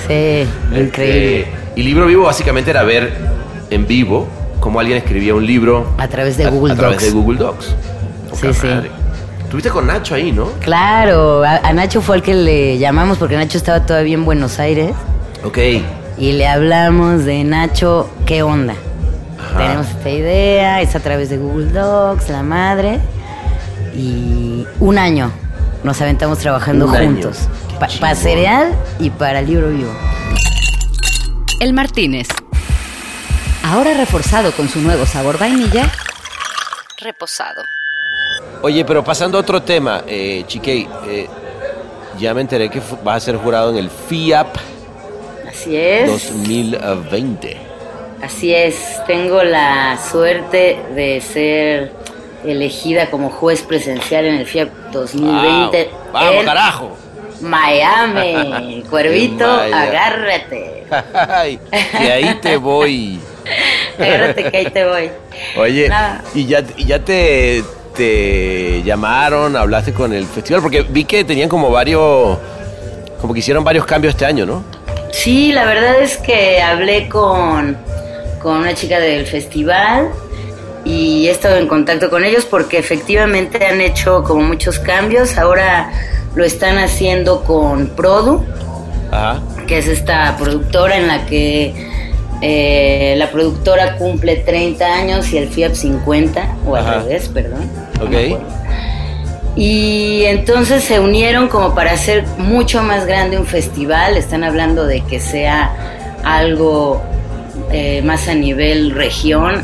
Sí, increíble. Este, y libro vivo básicamente era ver en vivo cómo alguien escribía un libro A través de a- Google a través Docs. de Google Docs. Poca Sí, sí. Estuviste con Nacho ahí, ¿no? Claro, a, a Nacho fue el que le llamamos porque Nacho estaba todavía en Buenos Aires Ok. y le hablamos de Nacho, ¿qué onda? Ajá. Tenemos esta idea, es a través de Google Docs, la madre. Y un año nos aventamos trabajando Un juntos. Qué Pa- chingón. para cereal y para libro vivo. El Martínez. Ahora reforzado con su nuevo sabor vainilla. Reposado. Oye, pero pasando a otro tema, eh, Chiquei, eh, ya me enteré que vas a ser jurado en el FIAP Así es. 2020. Así es. Tengo la suerte de ser elegida como juez presencial en el FIAP 2020. Wow. ¡Vamos, en carajo! Miami. Cuervito, agárrate. Ay, que ahí te voy. Agárrate que ahí te voy. Oye, y ya, y ya te, te llamaron, hablaste con el festival, porque vi que tenían como varios, como que hicieron varios cambios este año, ¿no? Sí, la verdad es que hablé con, con una chica del festival y he estado en contacto con ellos porque efectivamente han hecho como muchos cambios. Ahora lo están haciendo con Produ, Ajá. que es esta productora en la que eh, la productora cumple 30 años y el FIAP 50, o al revés, perdón. Ok. Y entonces se unieron como para hacer mucho más grande un festival. Están hablando de que sea algo eh, más a nivel región,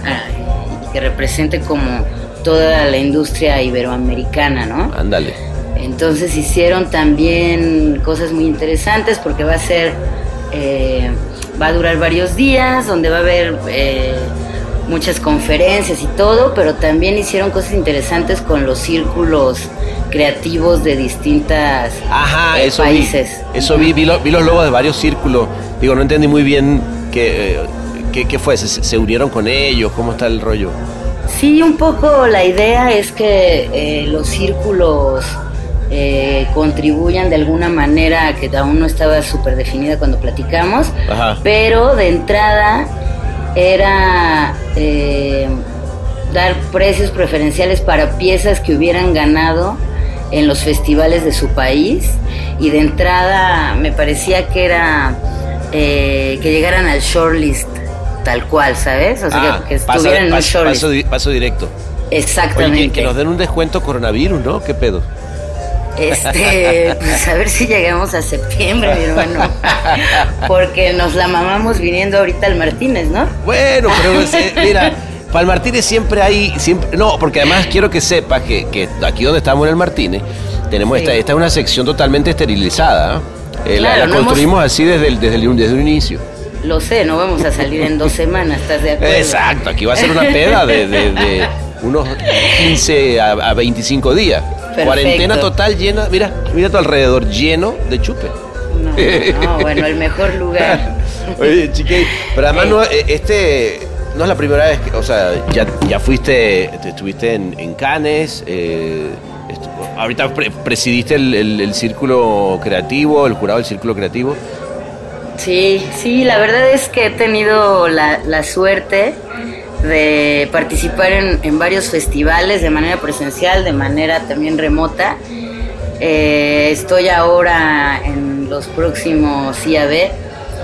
y que represente como toda la industria iberoamericana, ¿no? Ándale. Entonces hicieron también cosas muy interesantes porque va a ser, eh, va a durar varios días, donde va a haber eh, muchas conferencias y todo, pero también hicieron cosas interesantes con los círculos creativos de distintas Ajá, eh, eso países. vi. Eso vi, vi, lo- vi los logos de varios círculos. Digo, no entendí muy bien qué, eh, qué, qué fue. ¿Se, se unieron con ellos? ¿Cómo está el rollo? Sí, un poco la idea es que eh, los círculos eh, contribuyan de alguna manera que aún no estaba súper definida cuando platicamos, Ajá. pero de entrada era eh, dar precios preferenciales para piezas que hubieran ganado en los festivales de su país y de entrada me parecía que era eh, que llegaran al shortlist tal cual, ¿sabes? O sea, Ah, que, que paso- estuvieran en un shortlist. paso di- paso directo. Oye, Exactamente. que, que nos den un descuento coronavirus, ¿no? ¿Qué pedo? Este, pues a ver si llegamos a septiembre, mi hermano. Porque nos la mamamos viniendo ahorita al Martínez, ¿no? Bueno, pero eh, mira, para el Martínez siempre hay, siempre, no, porque además quiero que sepas que, que aquí donde estamos en el Martínez, tenemos Sí. esta, esta es una sección totalmente esterilizada. Eh, la- Claro, la, no hemos- construimos así desde el, desde, el, desde un inicio. Lo sé, no vamos a salir en dos semanas, ¿estás de acuerdo? Exacto, aquí va a ser una peda de, de- de unos 15 a, a 25 días. Perfecto. Cuarentena total llena, mira, mira tu alrededor, lleno de chupe. No, no, bueno, el mejor lugar. Oye, chique, pero además Ey. no, eh, este no es la primera vez que, o sea, ya, ya fuiste, te- estuviste en, en Cannes, eh, estu- ahorita pre- presidiste el, el- el círculo creativo, el jurado del círculo creativo. Sí, sí, la verdad es que he tenido la, la suerte de participar en, en varios festivales de manera presencial, de manera también remota. Eh, estoy ahora en los próximos IAB,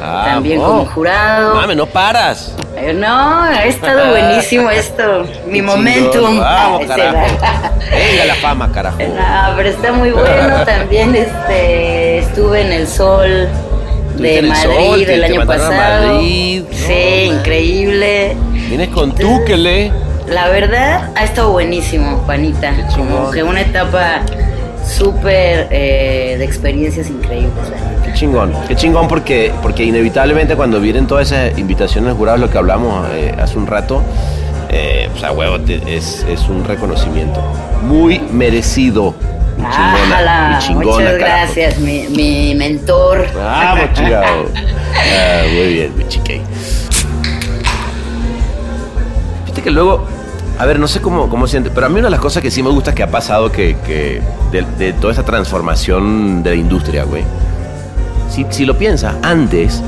Ah, también como jurado. Mame, no paras. Eh, No, ha estado buenísimo esto, mi momentum. Vamos, carajo. va. Venga la fama, carajo. No, pero está muy bueno. También este, estuve en el sol de en el Madrid Sol, el año pasado. Madrid. No, sí, man. increíble. Vienes con Túquele. La verdad ha estado buenísimo, chingón. Como que una etapa súper eh, de experiencias increíbles. Qué chingón, qué chingón porque, porque inevitablemente cuando vienen todas esas invitaciones juradas, lo que hablamos eh, hace un rato, eh, pues a huevo, te- es, es un reconocimiento muy merecido. Mi chingona, chingona, muchas carajo. gracias, mi, mi mentor. Vamos, chingado. Ah, muy bien, mi chique. Que luego, a ver, no sé cómo, cómo siente, pero a mí una de las cosas que sí me gusta que ha pasado que, que de, de toda esta transformación de la industria, güey. Si, si lo piensas, antes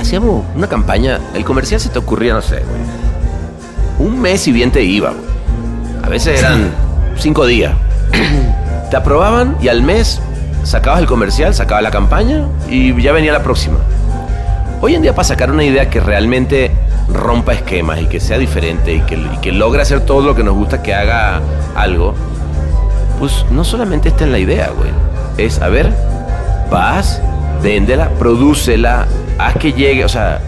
hacíamos una campaña, el comercial se te ocurría, no sé, güey. Un mes y bien te iba, güey. A veces eran cinco días. Te aprobaban y al mes sacabas el comercial, sacabas la campaña y ya venía la próxima. Hoy en día para sacar una idea que realmente rompa esquemas y que sea diferente y que, y que logre hacer todo lo que nos gusta que haga algo, pues no solamente está en la idea, güey. Es, a ver, vas, véndela, prodúcela, haz que llegue, o sea,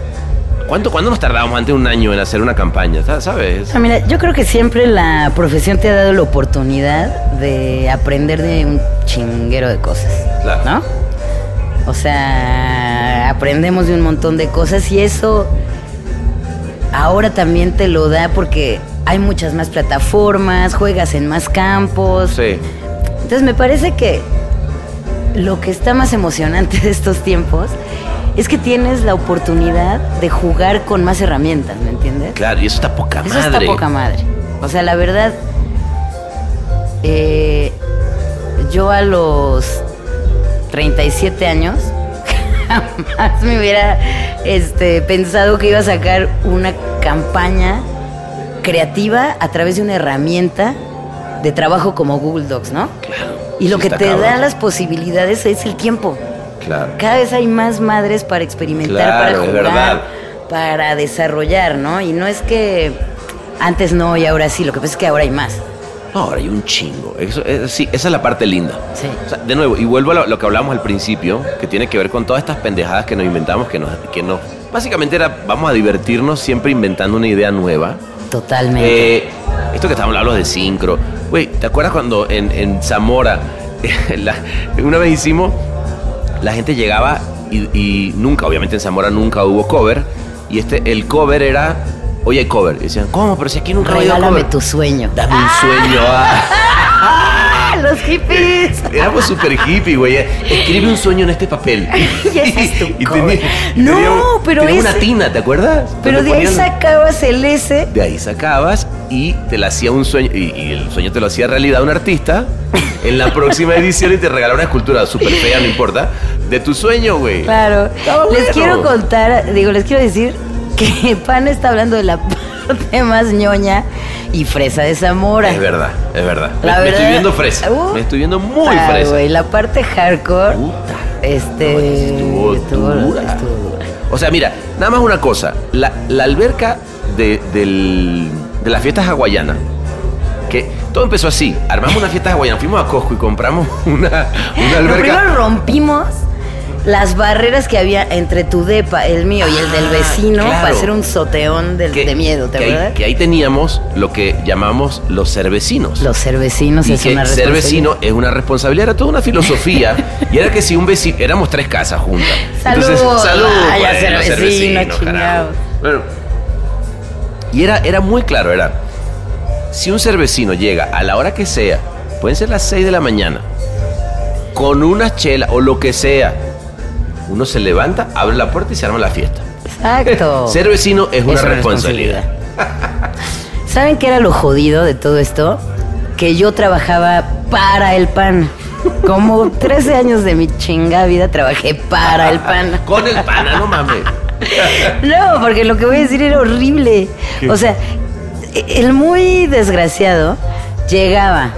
¿cuánto, ¿cuándo nos tardábamos antes de un año en hacer una campaña? ¿Sabes? Ah, mira, yo creo que siempre la profesión te ha dado la oportunidad de aprender de un chinguero de cosas. Claro. ¿No? O sea, aprendemos de un montón de cosas y eso ahora también te lo da porque hay muchas más plataformas, juegas en más campos. Sí. Entonces me parece que lo que está más emocionante de estos tiempos es que tienes la oportunidad de jugar con más herramientas, ¿me entiendes? Claro, y eso está poca Eso madre. está poca madre. O sea, la verdad, eh, yo a los 37 años jamás me hubiera este, pensado que iba a sacar una campaña creativa a través de una herramienta de trabajo como Google Docs, ¿no? Claro. Y lo Sí que te cabrón. da las posibilidades es el tiempo. Claro. Cada vez hay más madres para experimentar, Claro, para jugar, verdad. para desarrollar, ¿no? Y no es que antes no y ahora sí, lo que pasa es que ahora hay más. No, ahora hay un chingo. Eso, es- sí, esa es la parte linda. Sí. O sea, de nuevo, y vuelvo a lo, lo que hablamos al principio, que tiene que ver con todas estas pendejadas que nos inventamos, que nos, que nos... Básicamente era, vamos a divertirnos siempre inventando una idea nueva. Totalmente. Eh, esto que estábamos hablando de sincro. Güey, ¿te acuerdas cuando en, en Zamora, la- una vez hicimos, la gente llegaba y, y nunca, obviamente en Zamora nunca hubo cover, y este, el cover era, oye, hay cover. Y decían, ¿cómo? Pero si aquí nunca ha habido Regálame cover. tu sueño. Dame un sueño. ah. ¡Los hippies! Éramos súper hippie, güey. Escribe un sueño en este papel. Y ese es tu Y cover. y No, pero teníamos ese- una tina, ¿te acuerdas? Pero Donde de ahí sacabas el S. De ahí sacabas y te la hacía un sueño. Y, y el sueño te lo hacía realidad un artista en la próxima edición y te regalaba una escultura súper fea, no importa. De tu sueño, güey. Claro. Bueno. Les quiero contar, digo, les quiero decir que Pan está hablando de la parte más ñoña y fresa de Zamora. Es verdad, es verdad. La me, estoy viendo fresa. Uh, me estoy viendo muy Ah, fresa. la parte hardcore. Puta. Este. No, estuvo dura. estuvo dura. O sea, mira, nada más una cosa. La, la alberca de, del- de las fiestas hawaianas, que todo empezó así. Armamos una fiesta hawaiana, fuimos a Costco y compramos una, una Pero alberca. primero rompimos las barreras que había entre tu depa, el mío y el del Ah, vecino claro. para hacer un soteón del- que- de miedo, ¿te que ahí, acuerdas? que ahí teníamos lo que llamamos los cervecinos. Los cervecinos y es que una ser responsabilidad. vecino es una responsabilidad, era toda una filosofía. y era que si un vecino, éramos tres casas juntas. Salud, salud, vaya, bueno, ser ser vecino, vecino, chingados. carajo. Bueno, y era, era muy claro, era, si un ser vecino llega a la hora que sea, pueden ser las 6 de la mañana, con una chela o lo que sea, uno se levanta, abre la puerta y se arma la fiesta. Exacto. Ser vecino es una responsabilidad. ¿Saben qué era lo jodido de todo esto? Que yo trabajaba para el pan. Como 13 años de mi chinga vida trabajé para el pan. Con el pana, no mames. No, porque lo que voy a decir era horrible. O sea, el muy desgraciado llegaba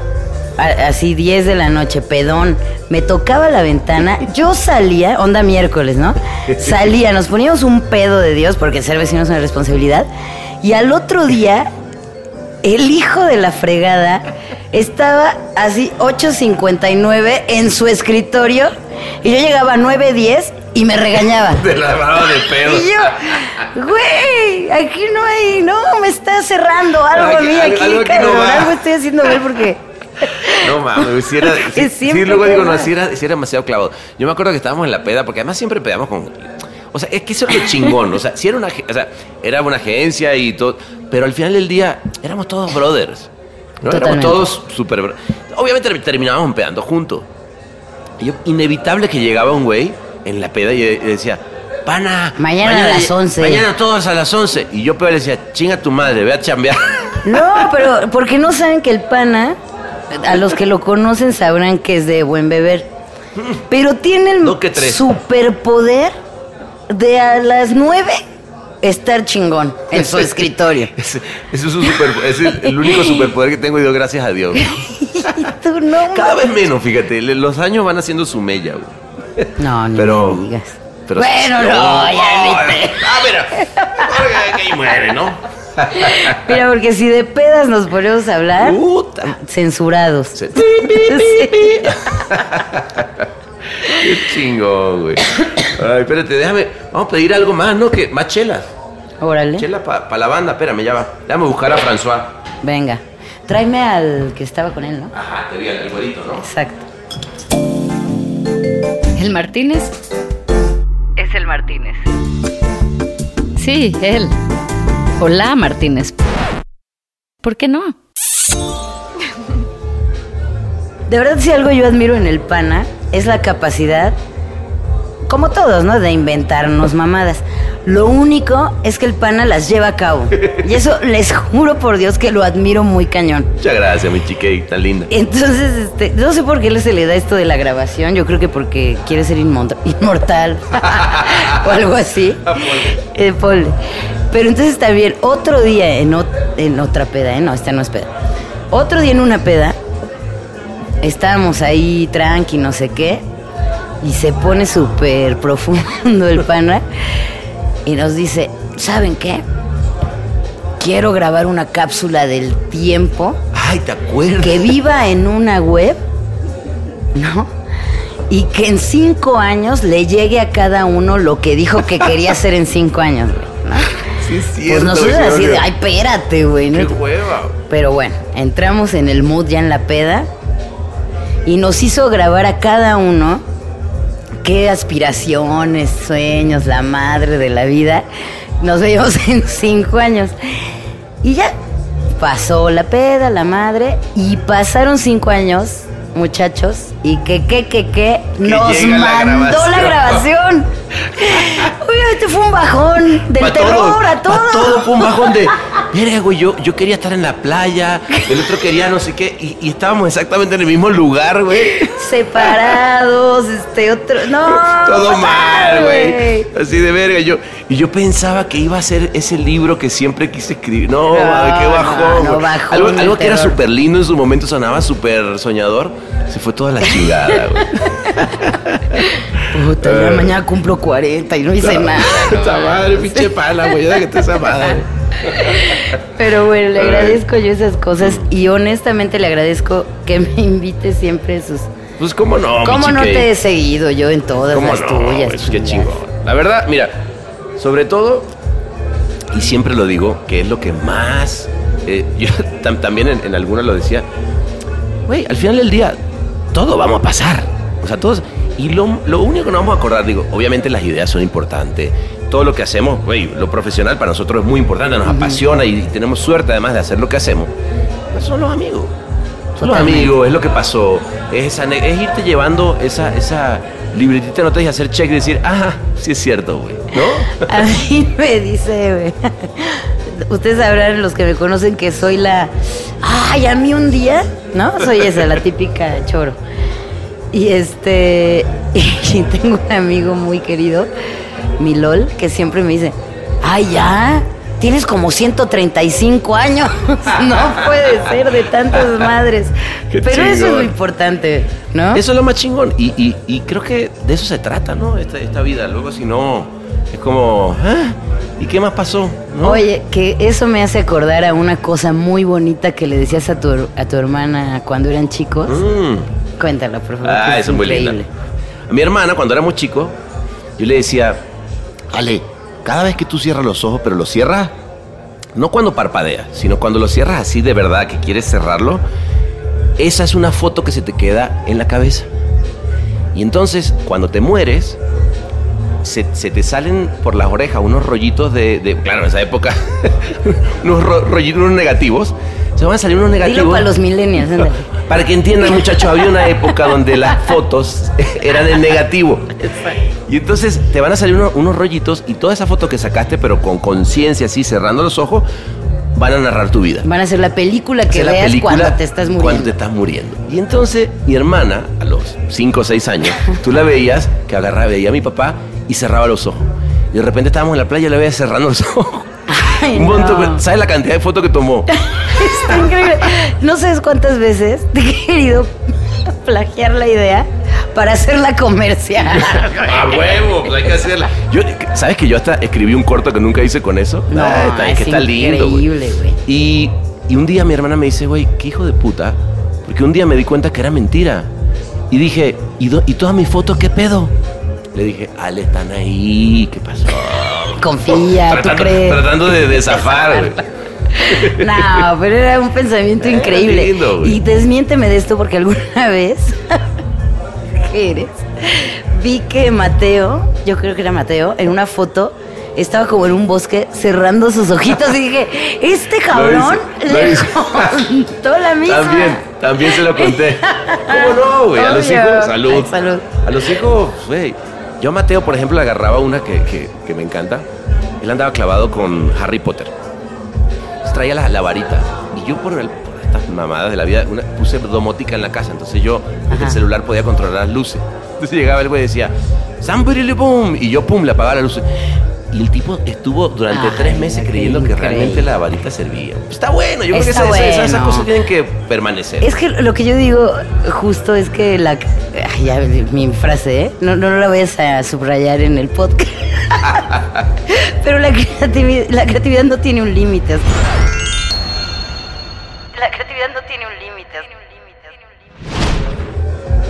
a- así 10 de la noche, pedón, me tocaba la ventana, yo salía, onda miércoles, ¿no? Salía, nos poníamos un pedo de Dios porque ser vecino es una responsabilidad, y al otro día, el hijo de la fregada estaba así 8.59 en su escritorio, y yo llegaba a 9.10 y me regañaba. De la barba de pedo. Y yo, güey, aquí no hay, no, me está cerrando algo a mí Algo- aquí, algo aquí cabrón. no va. algo estoy haciendo mal porque. No mames, si era. Sí, siempre luego digo, no, si era, sí era demasiado clavado. Yo me acuerdo que estábamos en la peda, porque además siempre pedamos con. O sea, es que eso es lo chingón. O sea, si era una, o sea, era una agencia y todo. Pero al final del día éramos todos brothers. ¿no? Éramos todos súper. Obviamente terminábamos pedando juntos. Y yo, inevitable que llegaba un güey en la peda y y decía, pana. Mañana a las 11". Mañana todos a las 11. Y yo peor le decía, chinga tu madre, ve a chambear. No, pero porque no saben que el pana, a los que lo conocen sabrán que es de buen beber. Pero tiene el No superpoder de a las nueve estar chingón en su escritorio. Ese, ese es, un super, ese es el único superpoder que tengo y doy gracias a Dios. Tú no Cada vez menos, fíjate. Los años van haciendo su mella, güey. No, ni Pero. me digas. pero- bueno, no, ya ni te- Ah, mira. Ahí muere, ¿no? Mira, porque si de pedas nos ponemos a hablar, Puta. censurados. Sí. Qué chingón, güey. Ay, espérate, déjame. Vamos a pedir algo más, ¿no? Que más chelas. Órale. Chela para la banda, espérame, ya va. Déjame buscar a François. Venga. Tráeme al que estaba con él, ¿no? Ajá, te vi al güerito, ¿no? Exacto. ¿El Martínez? Es el Martínez. Sí, él. Hola, Martínez. ¿Por qué no? De verdad, si algo yo admiro en el pana es la capacidad, como todos, ¿no? De inventarnos mamadas. Lo único es que el pana las lleva a cabo. Y eso les juro por Dios que lo admiro muy cañón. Muchas gracias, mi chique, tan linda. Entonces, este, no sé por qué se le da esto de la grabación. Yo creo que porque quiere ser inmortal o algo así. Eh, ponle. Pero entonces también, otro día en, ot- en otra peda, ¿eh? No, esta no es peda. Otro día en una peda, estábamos ahí tranqui, no sé qué, y se pone súper profundo el pana y nos dice, ¿saben qué? Quiero grabar una cápsula del tiempo Ay, ¿te acuerdas? que viva en una web, ¿no? Y que en cinco años le llegue a cada uno lo que dijo que quería hacer en cinco años, güey, ¿no? Sí, es Pues nosotros así de, qué- ay, espérate, güey. Qué ¿no? hueva. Pero bueno, entramos en el mood ya en la peda y nos hizo grabar a cada uno qué aspiraciones, sueños, la madre de la vida. Nos veíamos en cinco años. Y ya pasó la peda, la madre, y pasaron cinco años, muchachos, y que, que, que, que, nos llega la mandó la grabación. Obviamente fue un bajón del Pa' terror todo, a todo. pa' todo fue un bajón de. Mira, güey, yo, yo quería estar en la playa, el otro quería no sé qué, y, y estábamos exactamente en el mismo lugar, güey. separados, este otro. No, Todo mal, güey. Así de verga. Yo, y yo pensaba que iba a ser ese libro que siempre quise escribir. No, No, mames, qué no, bajón. no, bajón algo que era súper lindo en su momento, sonaba súper soñador. Se fue toda la chingada, güey. Puta, ya mañana cumplo 40 y no hice nada. Esta madre, pinche pala, güey. Ya que te esa madre. Pero bueno, le agradezco yo esas cosas y honestamente le agradezco que me invite siempre a sus. Pues, ¿cómo no? mi ¿Cómo no te he seguido yo en todas ¿Cómo las no? tuyas? Es que chingas? chingón. La verdad, mira, sobre todo, y siempre lo digo, que es lo que más. eh, yo tam- también en, en algunas lo decía, güey, al final del día, todo vamos a pasar. O sea, todos. Y lo, lo único que nos vamos a acordar, digo, obviamente las ideas son importantes. Todo lo que hacemos, güey, lo profesional para nosotros es muy importante, nos apasiona y, tenemos suerte además de hacer lo que hacemos. Pero son los amigos. Son los amigos, es lo que pasó. Es, esa ane- es irte llevando esa, esa libretita de notas y hacer check y decir, ah, sí es cierto, güey. ¿No? A mí me dice, güey. Ustedes sabrán, los que me conocen, que soy la. Ay, a mí un día, ¿no? Soy esa, la típica choro. Y este. Y tengo un amigo muy querido, mi LOL, que siempre me dice: Ay, ya. Tienes como 135 años. No puede ser de tantas madres. Qué Pero eso es lo importante, ¿no? Eso es lo más chingón. Y, y- y creo que de eso se trata, ¿no? Esta, esta vida. Luego, si no, es como, ah, ¿y qué más pasó? ¿No? Oye, que eso me hace acordar a una cosa muy bonita que le decías a tu, a tu hermana cuando eran chicos. Mm. Cuéntala, por favor. Ah, que eso es muy linda. A mi hermana, cuando éramos chicos, yo le decía, Ale, cada vez que tú cierras los ojos, pero los cierras, no cuando parpadeas, sino cuando los cierras así de verdad, que quieres cerrarlo, esa es una foto que se te queda en la cabeza. Y entonces, cuando te mueres, se, se te salen por las orejas unos rollitos de, de- claro, en esa época, unos ro- rollitos unos negativos. Se van a salir unos negativos. Dilo para los millennials, ándale. Para que entiendan, muchachos, había una época donde las fotos eran en negativo. Y entonces te van a salir uno- unos rollitos y toda esa foto que sacaste, pero con conciencia, así cerrando los ojos, van a narrar tu vida. Van a ser la película que veas película cuando te estás muriendo. Cuando te estás muriendo. Y entonces mi hermana, a los 5 o 6 años, tú la veías que agarraba, veía a mi papá y cerraba los ojos. Y de repente estábamos en la playa y la veía cerrando los ojos. Ay, Un montón, no. ¿Sabes la cantidad de fotos que tomó? Está increíble. No sabes cuántas veces te he querido plagiar la idea para hacerla comercial. A huevo, pues hay que hacerla. Yo, ¿Sabes que yo hasta escribí un corto que nunca hice con eso? No, está, es que está lindo. increíble, güey. Y, y un día mi hermana me dice, güey, qué hijo de puta. Porque un día me di cuenta que era mentira. Y dije, ¿y, do- ¿y todas mis fotos qué pedo? Le dije, Ale, están ahí, ¿qué pasó? Confía, ¿tú tratando, crees? tratando de, de zafar, güey. No, pero era un pensamiento Era increíble. lindo, y desmiénteme de esto porque alguna vez, ¿qué eres? Vi que Mateo, yo creo que era Mateo, en una foto estaba como en un bosque cerrando sus ojitos y dije, este cabrón hice, lo le contó la misma. También, también se lo conté. ¿Cómo no, güey? A los hijos, salud. Ay, salud. A los hijos, güey. Yo a Mateo, por ejemplo, le agarraba una que, que- que me encanta. Él andaba clavado con Harry Potter. Entonces, traía la, la varita. Y yo por, el- estas mamadas de la vida, una- puse domótica en la casa. Entonces yo, desde el celular, podía controlar las luces. Entonces llegaba el güey y decía, Somebody boom. Y yo, pum, le apagaba las luces. Y el tipo estuvo durante Ay, tres meses creyendo que increíble. realmente la varita servía. Está bueno, yo creo que esas, esas- esas bueno. cosas tienen que permanecer. Es que lo que yo digo justo es que la... ay, ya, mi frase, ¿eh? No, no la vayas a subrayar en el podcast. Pero la creatividad, la creatividad no tiene un límite. La creatividad no tiene un límite.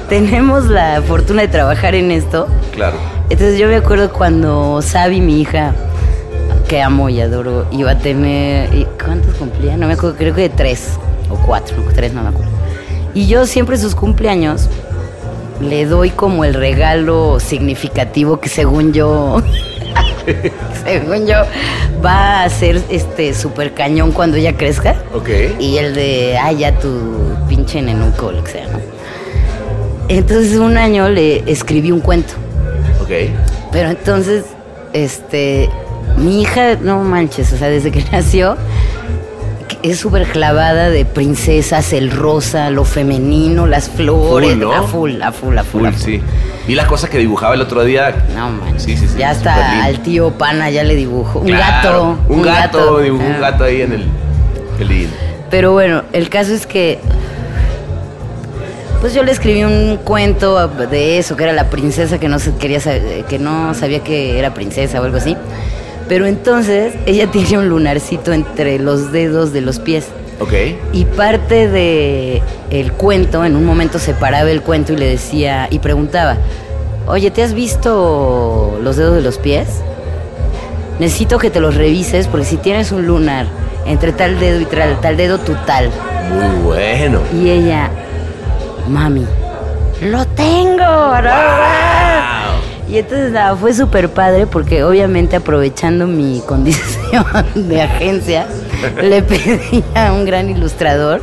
Tenemos la fortuna de trabajar en esto. Claro. Entonces yo me acuerdo cuando Sabi, mi hija, que amo y adoro, iba a tener... ¿y ¿Cuántos cumplía? No me acuerdo, creo que de tres o cuatro, tres, no me acuerdo. Y yo siempre sus cumpleaños le doy como el regalo significativo que según yo... según yo va a ser este super cañón cuando ella crezca. Ok. Y el de, ay, ya tu pinche nenuco, lo que sea, ¿no? Entonces un año le escribí un cuento. Ok. Pero entonces, este, mi hija, no manches, o sea, desde que nació, es súper clavada de princesas, el rosa, lo femenino, las flores, Full, ¿no? a full, a full, a full. Full, a full. sí. Vi las cosas que dibujaba el otro día. No manches. Sí, sí, sí, ya hasta al tío Pana ya le dibujó. Un Claro, gato. Un gato, dibujó un Ah. gato ahí en el. Lindo. Pero bueno, el caso es que. Pues yo le escribí un cuento de eso, que era la princesa que no se- quería que no sabía que era princesa o algo así. Pero entonces ella tiene un lunarcito entre los dedos de los pies. Ok. Y parte de el cuento, en un momento se paraba el cuento y le decía, y preguntaba, oye, ¿te has visto los dedos de los pies? Necesito que te los revises porque si tienes un lunar entre tal dedo y tal, tal dedo, tu tal. Muy bueno. Y ella, mami, lo tengo. ¿no? Y entonces nada, fue súper padre porque obviamente aprovechando mi condición de agencia, le pedí a un gran ilustrador,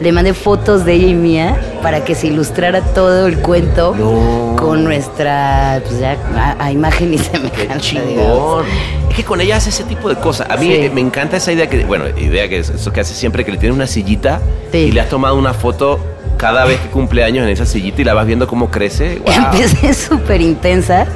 le mandé fotos de ella y mía para que se ilustrara todo el cuento No. con nuestra, pues ya, a, a imagen y semejanza. Es que con ella hace ese tipo de cosas. A mí Sí. eh, me encanta esa idea que, bueno, idea que es eso que hace siempre, que le tienes una sillita Sí. y le has tomado una foto cada vez que cumple años en esa sillita y la vas viendo cómo crece. Wow. Empecé súper intensa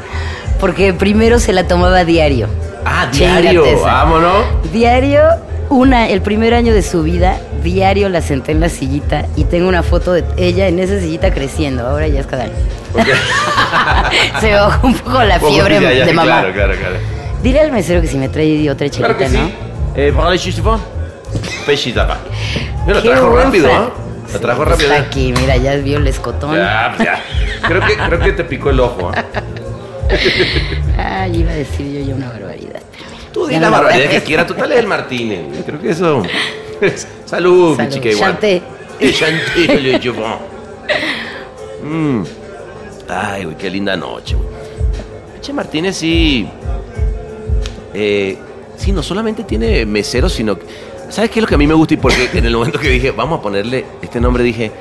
porque primero se la tomaba diario. Ah, diario. esa. Vámonos. Diario, una, el primer año de su vida, diario la senté en la sillita y tengo una foto de ella en esa sillita creciendo. Ahora ya es cada año. Se me bajó un poco la fiebre ya, ya, de mamá. Claro, claro, claro. Dile al mesero que si me trae otra chelita, Claro que sí. ¿no? Eh. Mira, lo Qué rápido, ¿ah? Lo trajo Pues rápido. Está aquí, mira, ya vio el escotón. Ya, pues ya. Creo que, creo que te picó el ojo, ¿ah? Ay, iba a decir yo ya una barbaridad. pero mira, Tú di la no barbaridad que decir. quiera, tú dale el Martínez. Creo que eso. Salud, mi chica igual. Chanté. Eh, Chanté, le chiffon. Mm. Ay, güey, qué linda noche, güey. Che Martínez sí. eh, sí, no solamente tiene meseros, sino. que- ¿Sabes qué es lo que a mí me gusta? Y porque en el momento que dije, vamos a ponerle este nombre, dije,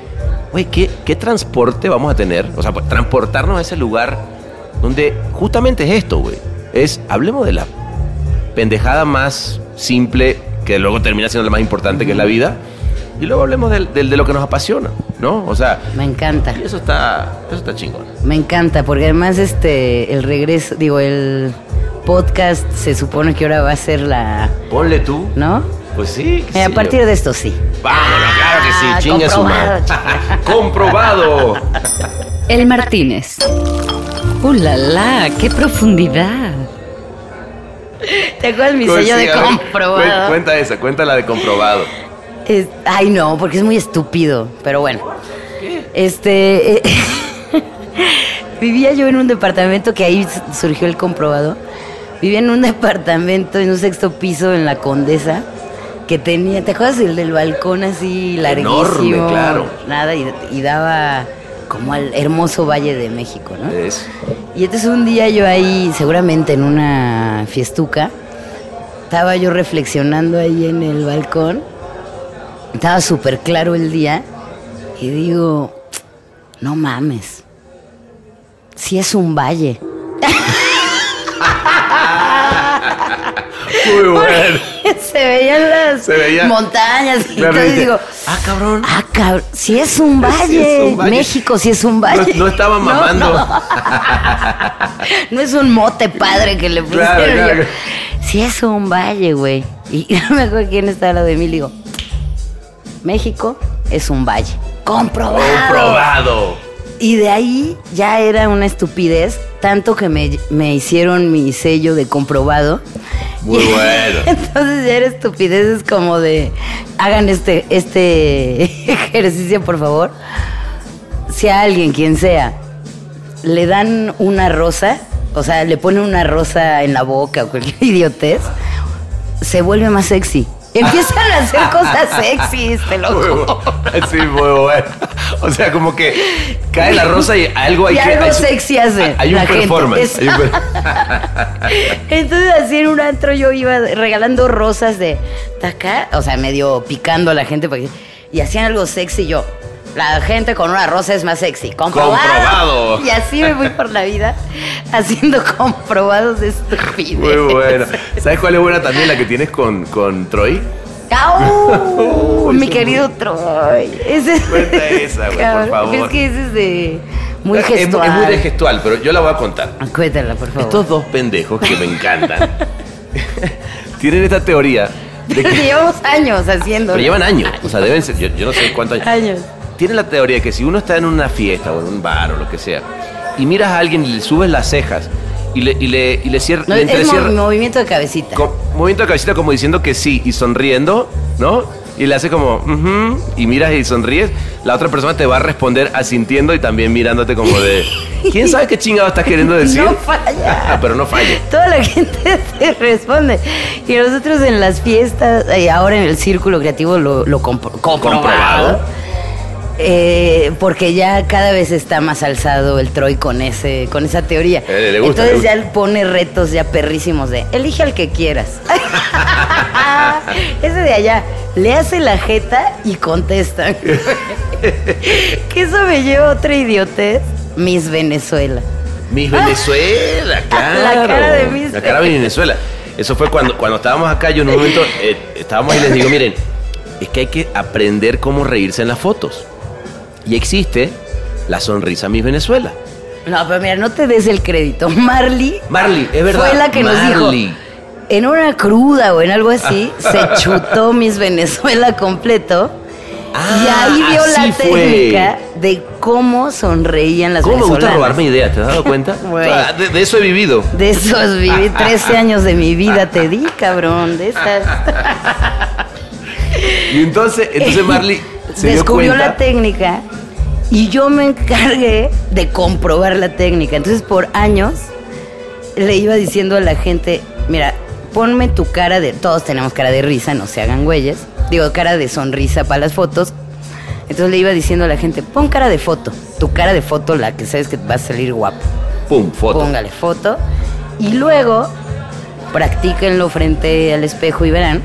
güey, ¿qué, ¿qué transporte vamos a tener? O sea, pues, transportarnos a ese lugar donde justamente es esto, güey. Es, hablemos de la pendejada más simple, que luego termina siendo la más importante, que es la vida. Y luego hablemos del, del- de lo que nos apasiona, ¿no? O sea, Me encanta. y eso está, eso está chingón. Me encanta, porque además este el regreso, digo, el podcast se supone que ahora va a ser la, Ponle tú. ¿no? Pues sí. Eh, a partir yo. de esto sí. Vámonos, claro que Ah, sí. Chingue su comprobado, madre. chinga. Comprobado. El Martínez. ¡Uh, la, la! ¡Qué profundidad! ¿Te acuerdas mi Pues sello sí, de ver, comprobado? Cuenta esa, cuenta la de comprobado. Es- ay, no, porque es muy estúpido. Pero bueno. Este. eh, vivía yo en un departamento que ahí surgió el comprobado. Vivía en un departamento en un sexto piso en la Condesa que tenía, ¿te acuerdas el del balcón así larguísimo? Enorme, claro. Nada, y, y daba como al hermoso Valle de México, ¿no? Es. Y entonces un día yo ahí, seguramente en una fiestuca, estaba yo reflexionando ahí en el balcón, estaba súper claro el día, y digo, no mames, si es un valle. Muy bueno. Se veían las Se veía- montañas y dijiste, digo, ah, cabrón. ah, cabrón, si es un Sí valle, es un valle. México si es un valle. No, No, mamando. no. No es un mote padre que le pusieron. Claro. Sí, es un valle, güey. Y no me acuerdo quién estaba al lado de mí. Le digo, México es un valle. Comprobado. Comprobado. Y de ahí ya era una estupidez, tanto que me, me hicieron mi sello de comprobado. Muy Y bueno. Entonces ya era estupidez, es como de, hagan este, este ejercicio, por favor. Si a alguien, quien sea, le dan una rosa, o sea, le ponen una rosa en la boca o cualquier idiotez, se vuelve más sexy. Empiezan a hacer cosas sexys, te lo juro. Sí, muy bueno. O sea, como que cae la rosa y algo hay Y que. algo hay- sexy hace Hay un la gente. performance. hay un per- Entonces así en un antro yo iba regalando rosas de acá, o sea, medio picando a la gente porque, y hacían algo sexy y yo. La gente con una rosa es más sexy. Comprobado. Comprobado. Y así me fui por la vida haciendo comprobados de estupidez. Muy bueno. ¿Sabes cuál es buena también? La que tienes con, con Troy. Uy, Mi querido Troy. Ese es- Cuenta esa, güey, por favor. Es que ese es de muy Es- es- gestual. Es, muy de gestual, pero yo la voy a contar. Cuéntala, por favor. Estos dos pendejos que me encantan tienen esta teoría de que. Llevamos años haciendo. Pero llevan años. O sea, deben ser. Yo, yo no sé cuántos años. años. Tienen la teoría de que si uno está en una fiesta o en un bar o lo que sea y miras a alguien y le subes las cejas y le, y le, y le cierras. No, le es movimiento de cabecita. con movimiento de cabecita como diciendo que sí y sonriendo, ¿no? Y le hace como, "Ujú", y miras y sonríes, la otra persona te va a responder asintiendo y también mirándote como de, ¿quién sabe qué chingado estás queriendo decir? No falla. Pero no falla. Toda la gente te responde. Y nosotros en las fiestas, y ahora en el círculo creativo lo, lo compro- comprobado. Comprobado. Eh, porque ya cada vez está más alzado el Troy con ese con esa teoría. Eh, le gusta, Entonces le ya él pone retos ya perrísimos de elige al que quieras. ese de allá le hace la jeta y contestan. que eso me lleva a otra idiotez. Miss Venezuela. Miss Venezuela, claro. La cara de Miss La cara de Venezuela. Eso fue cuando, cuando estábamos acá, yo en un momento eh, estábamos y les digo, miren, es que hay que aprender cómo reírse en las fotos. Y existe la sonrisa Miss Venezuela. No, pero mira, no te des el crédito. Marley Marley, es verdad. fue la que nos Marley. dijo. En una cruda o en algo así, se chutó Miss Venezuela completo. y Ah, ahí vio la fue. técnica de cómo sonreían las ¿Cómo me gusta venezolanas. robarme ideas? ¿Te has dado cuenta? Ah, de, de eso he vivido. De esos viví 13 años de mi vida, te di, cabrón, de esas. Y entonces, entonces Marley se dio Descubrió cuenta. la técnica y yo me encargué de comprobar la técnica. Entonces, por años le iba diciendo a la gente, mira, ponme tu cara de, todos tenemos cara de risa, no se hagan güeyes, digo, cara de sonrisa para las fotos. Entonces le iba diciendo a la gente, pon cara de foto, tu cara de foto, la que sabes que va a salir guapo. Pum, foto. Póngale foto. Y luego, practíquenlo frente al espejo y verán.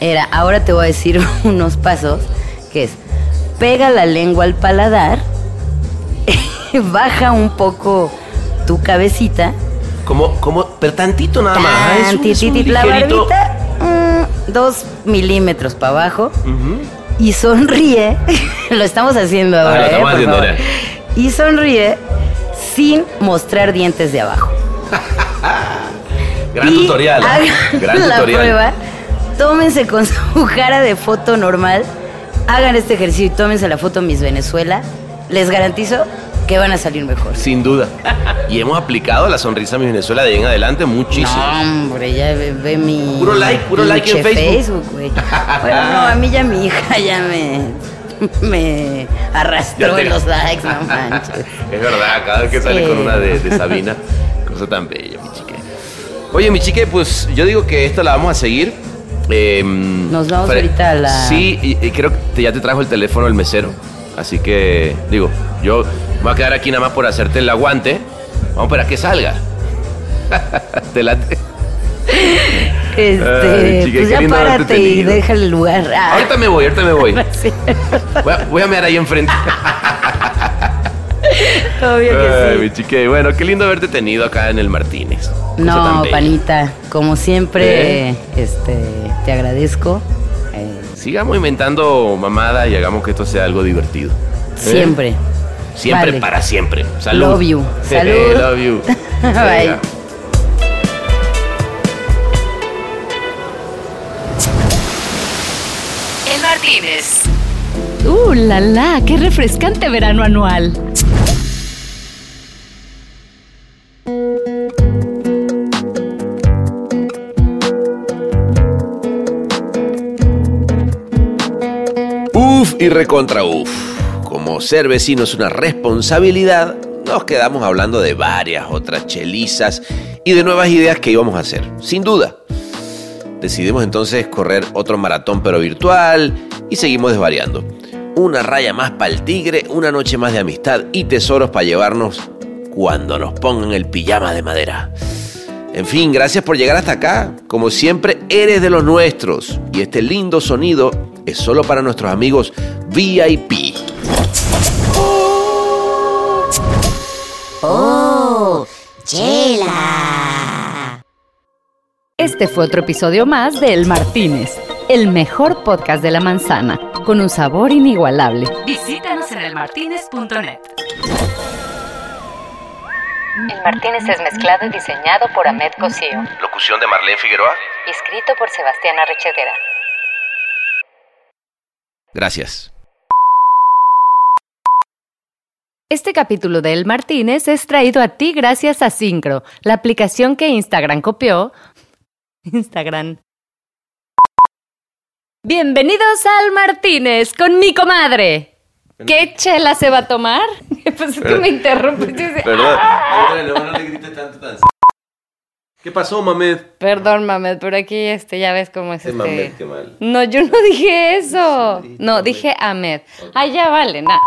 Era, ahora te voy a decir unos pasos, que es, pega la lengua al paladar, baja un poco tu cabecita. Como, como, pero tantito nada más. es un- es un Tantititito, la barbita, mm, dos milímetros para abajo. Y sonríe. Lo estamos haciendo Ah, ahora, lo ¿eh? estamos Por haciendo ahora. Y sonríe sin mostrar dientes de abajo. Gran Y tutorial. ¿eh? Gran la tutorial. prueba. Tómense con su cara de foto normal. Hagan este ejercicio y tómense la foto Miss Venezuela. Les garantizo que van a salir mejor. Sin duda. Y hemos aplicado la sonrisa a mi Venezuela de ahí en adelante muchísimo. No, hombre, ya ve, ve mi. Puro like, puro like en Facebook. güey. Bueno, no, a mí ya mi hija ya me. Me arrastró te- en los likes, no manches. Es verdad, cada vez que sale con una de, de Sabina, cosa tan bella, mi chique. Oye, mi chique, pues yo digo que esta la vamos a seguir. Eh, Nos vamos ahorita a la- Sí, y, y creo que ya te trajo el teléfono el mesero. Así que, digo, yo me voy a quedar aquí nada más por hacerte el aguante. Vamos a esperar que salga. te late. Este, Ay, chica, pues ya párate y deja el lugar. Ah, Ahorita me voy, ahorita me voy. Voy a, voy a mear ahí enfrente. obvio que Ay, sí. mi chique, bueno, qué lindo haberte tenido acá en el Martínez. No, panita, como siempre, ¿Eh? este, te agradezco. eh, Sigamos inventando mamada y hagamos que esto sea algo divertido. ¿Eh? siempre. Siempre Vale. para siempre. Salud. Love you. Salud. Love you. Bye. El Martínez. ¡Uh, la la! ¡Qué refrescante verano anual! Uf y recontra uf. Como ser vecino es una responsabilidad, nos quedamos hablando de varias otras chelizas y de nuevas ideas que íbamos a hacer, sin duda. Decidimos entonces correr otro maratón pero virtual y seguimos desvariando. Una raya más para el tigre, una noche más de amistad y tesoros para llevarnos cuando nos pongan el pijama de madera. En fin, gracias por llegar hasta acá. Como siempre, eres de los nuestros. Y este lindo sonido es solo para nuestros amigos VIP. ¡Oh! ¡Chela! Este fue otro episodio más de El Martínez, el mejor podcast de la manzana, con un sabor inigualable. Visítanos en elmartínez.net. El Martínez es mezclado y diseñado por Ahmed Cosío, Locución de Marlene Figueroa. escrito por Sebastián Arrechedera. Gracias. Este capítulo de El Martínez es traído a ti gracias a Syncro, la aplicación que Instagram copió. Instagram. Bienvenidos al Martínez con mi comadre. ¿Qué chela se va a tomar? Pues es que me interrumpiste. Perdón. no le grites tanto tan. ¿Qué pasó, Mamed? Perdón, Mamed, pero aquí este, ya ves cómo es este. Mamed, qué mal. No, yo no dije eso. Sí, No, Mamed. dije Ahmed. Ah, ya vale, nada.